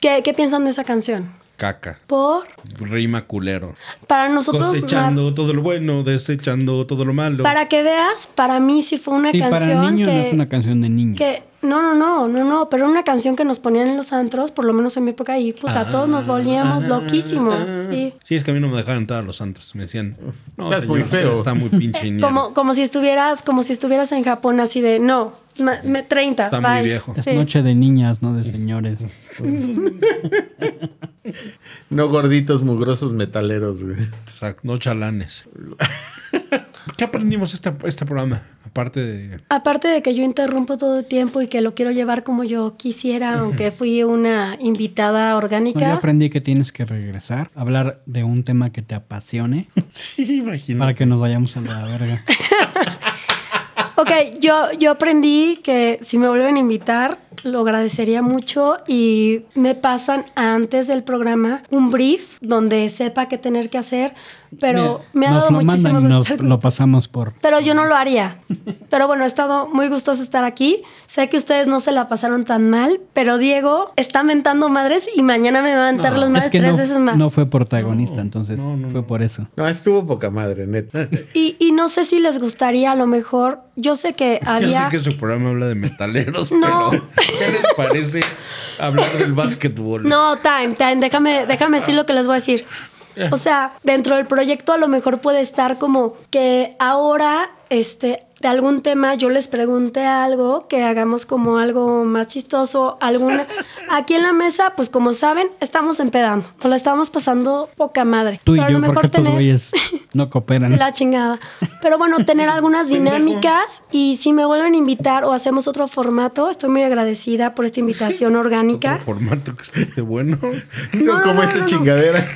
¿Qué, qué piensan de esa canción? Caca. Por Rima culero. para nosotros Cosechando todo lo bueno, desechando todo lo malo. para que veas, para mí sí fue una Sí, para canción niños que, no es una canción de niños. que no, no, no, no, no, pero una canción que nos ponían en los antros, por lo menos en mi época y puta, todos nos volvíamos loquísimos, sí. Sí, es que a mí no me dejaron entrar a los santos. Me decían, no, Estás muy señor, feo. Está muy *laughs* pinche ñero. Como, como si estuvieras, como si estuvieras en Japón así de no, ma- me- 30, Está muy bye". viejo. Es Sí. noche de niñas, no de señores. *laughs* No gorditos, mugrosos metaleros, güey. Exacto, no chalanes. *laughs* ¿Qué aprendimos este, este programa? Aparte de... Aparte de que yo interrumpo todo el tiempo y que lo quiero llevar como yo quisiera, aunque fui una invitada No, orgánica. yo aprendí que tienes que regresar, hablar de un tema que te apasione *laughs* Sí, imagínate. para que nos vayamos a la verga. *laughs* Ok, yo, yo aprendí que si me vuelven a invitar, lo agradecería mucho y me pasan antes del programa un brief donde sepa qué tener que hacer, pero Mira, me ha dado muchísimo gusto. nos lo pasamos por... Pero yo no lo haría. *laughs* Pero bueno, he estado muy gustosa de estar aquí. Sé que ustedes no se la pasaron tan mal, pero Diego está mentando madres y mañana me va a mentar No, las Es madres que tres no, veces más. no fue protagonista, entonces no, no, fue no. por eso. No, estuvo poca madre, neta. Y, y no sé si les gustaría, a lo mejor, yo sé que había... sé que su programa habla de metaleros, No. pero ¿qué les parece hablar del básquetbol? No, time, time, déjame, déjame decir lo que les voy a decir. O sea, dentro del proyecto a lo mejor puede estar como que ahora, este, de algún tema yo les pregunte algo, que hagamos como algo más chistoso, alguna... *laughs* Aquí en la mesa, pues como saben, estamos empedando, nos la estamos pasando poca madre. Tú y Pero a lo yo, mejor tener- güeyes *laughs* no cooperan. la chingada. Pero bueno, tener algunas dinámicas y si me vuelven a invitar o hacemos otro formato, estoy muy agradecida por esta invitación *laughs* orgánica. Otro formato que esté bueno. No, no, como no, esta no, no. chingadera.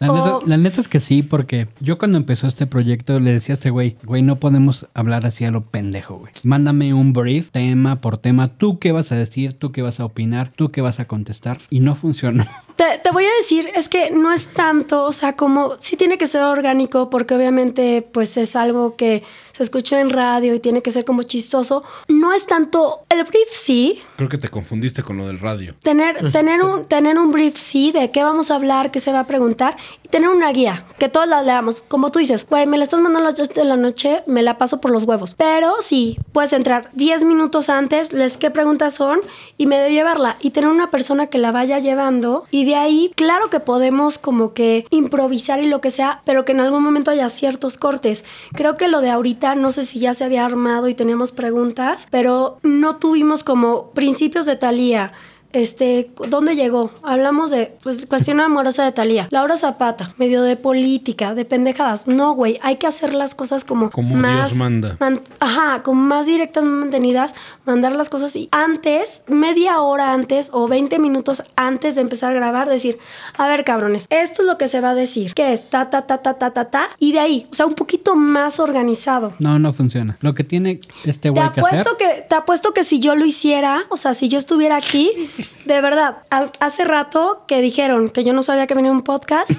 La neta, la neta es que sí, porque yo cuando empezó este proyecto le decía a este güey, güey, no podemos hablar así a lo pendejo, güey. Mándame un brief, tema por tema, tú qué vas a decir, tú qué vas a opinar, tú qué vas a contestar. Y no funcionó. *laughs* Te, te voy a decir, es que no es tanto, o sea, como sí tiene que ser orgánico porque obviamente pues es algo que se escucha en radio y tiene que ser como chistoso. No es tanto, el brief sí, Creo que te confundiste con lo del radio. tener, *laughs* tener, un, tener un brief sí de qué vamos a hablar, qué se va a preguntar y tener una guía, que todos la leamos. Como tú dices, güey, me la estás mandando a las 8 de la noche, me la paso por los huevos. Pero sí, puedes entrar 10 minutos antes, les qué preguntas son y me debo llevarla y tener una persona que la vaya llevando y de ahí, claro que podemos como que improvisar y lo que sea, pero que en algún momento haya ciertos cortes. Creo que lo de ahorita, no sé si ya se había armado y teníamos preguntas, pero no tuvimos como principios de Talía. Este, ¿dónde llegó? Hablamos de, pues, cuestión amorosa de Talía. Laura Zapata, medio de política, de pendejadas. No, güey, hay que hacer las cosas como, Como más. Dios manda. man- ajá, como más directas, más mantenidas, mandar las cosas y antes, media hora antes o 20 minutos antes de empezar a grabar, decir, a ver, cabrones, esto es lo que se va a decir, que es ta, ta, ta, ta, ta, ta, ta, y de ahí, o sea, un poquito más organizado. No, no funciona. Lo que tiene este Te güey que hacer... que, te apuesto que si yo lo hiciera, o sea, si yo estuviera aquí, de verdad, al- hace rato que dijeron que yo no sabía que venía un podcast,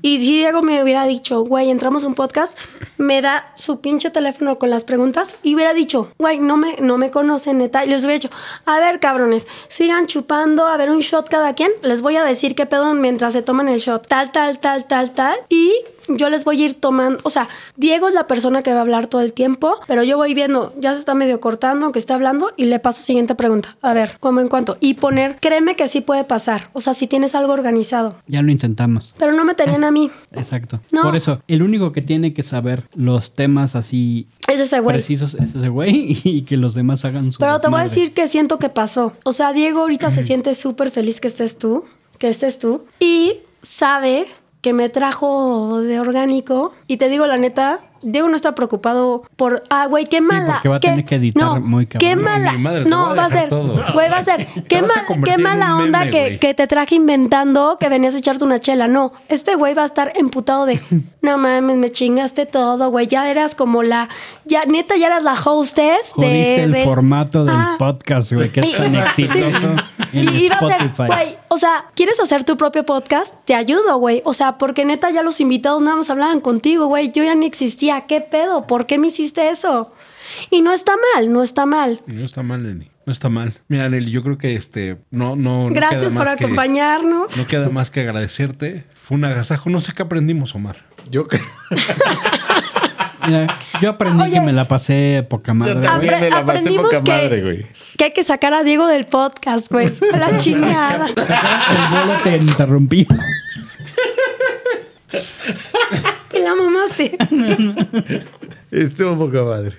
y si Diego me hubiera dicho, güey, entramos a un podcast, me da su pinche teléfono con las preguntas y hubiera dicho, güey, no me, no me conocen, y les hubiera dicho, a ver, cabrones, sigan chupando, a ver, un shot cada quien, les voy a decir qué pedo mientras se toman el shot, tal, tal, tal, tal, tal, y yo les voy a ir tomando, o sea, Diego es la persona que va a hablar todo el tiempo, pero yo voy viendo, ya se está medio cortando, aunque esté hablando, y le paso siguiente pregunta. A ver, ¿cómo en cuánto? Y poner, créeme que sí puede pasar, o sea, si tienes algo organizado. Ya lo intentamos. Pero no me tenían a mí, Exacto. No. Por eso, el único que tiene que saber los temas así es ese güey. precisos es ese güey *laughs* y que los demás hagan su Pero te voy a decir que siento que pasó. O sea, Diego ahorita se siente súper feliz que estés tú, que estés tú, y sabe que me trajo de orgánico. Y te digo la neta, Diego no está preocupado por, ah, güey, qué mala. porque va a qué- tener que editar no, muy cabrón. Qué mala. madre, no, va a ser, güey, va a ser, *laughs* qué, mal- qué mala onda meme, que, que te traje inventando que venías a echarte una chela. No, este güey va a estar emputado de, *laughs* no mames, me chingaste todo, güey. Ya eras como la, ya neta, ya eras la hostess de. El de- formato del Ah. podcast, güey, que es *laughs* tan Sí. En Y iba a ser, güey, o sea, ¿quieres hacer tu propio podcast? Te ayudo, güey. O sea, porque neta ya los invitados nada más hablaban contigo, güey. Yo ya ni existía. ¿Qué pedo? ¿Por qué me hiciste eso? Y no está mal, no está mal. No está mal, Nelly. No está mal. Mira, Nelly, yo creo que este. No, no. no Gracias queda por más que- acompañarnos. no queda más que agradecerte. Fue un agasajo. No sé qué aprendimos, Omar. Yo creo. *laughs* Mira, yo aprendí Oye. que me la pasé poca madre. Yo también me la pasé aprendimos poca que- madre, güey. Que hay que sacar a Diego del podcast, güey. A la chingada. El bolo te interrumpí. Y la mamaste. Estuvo poca madre.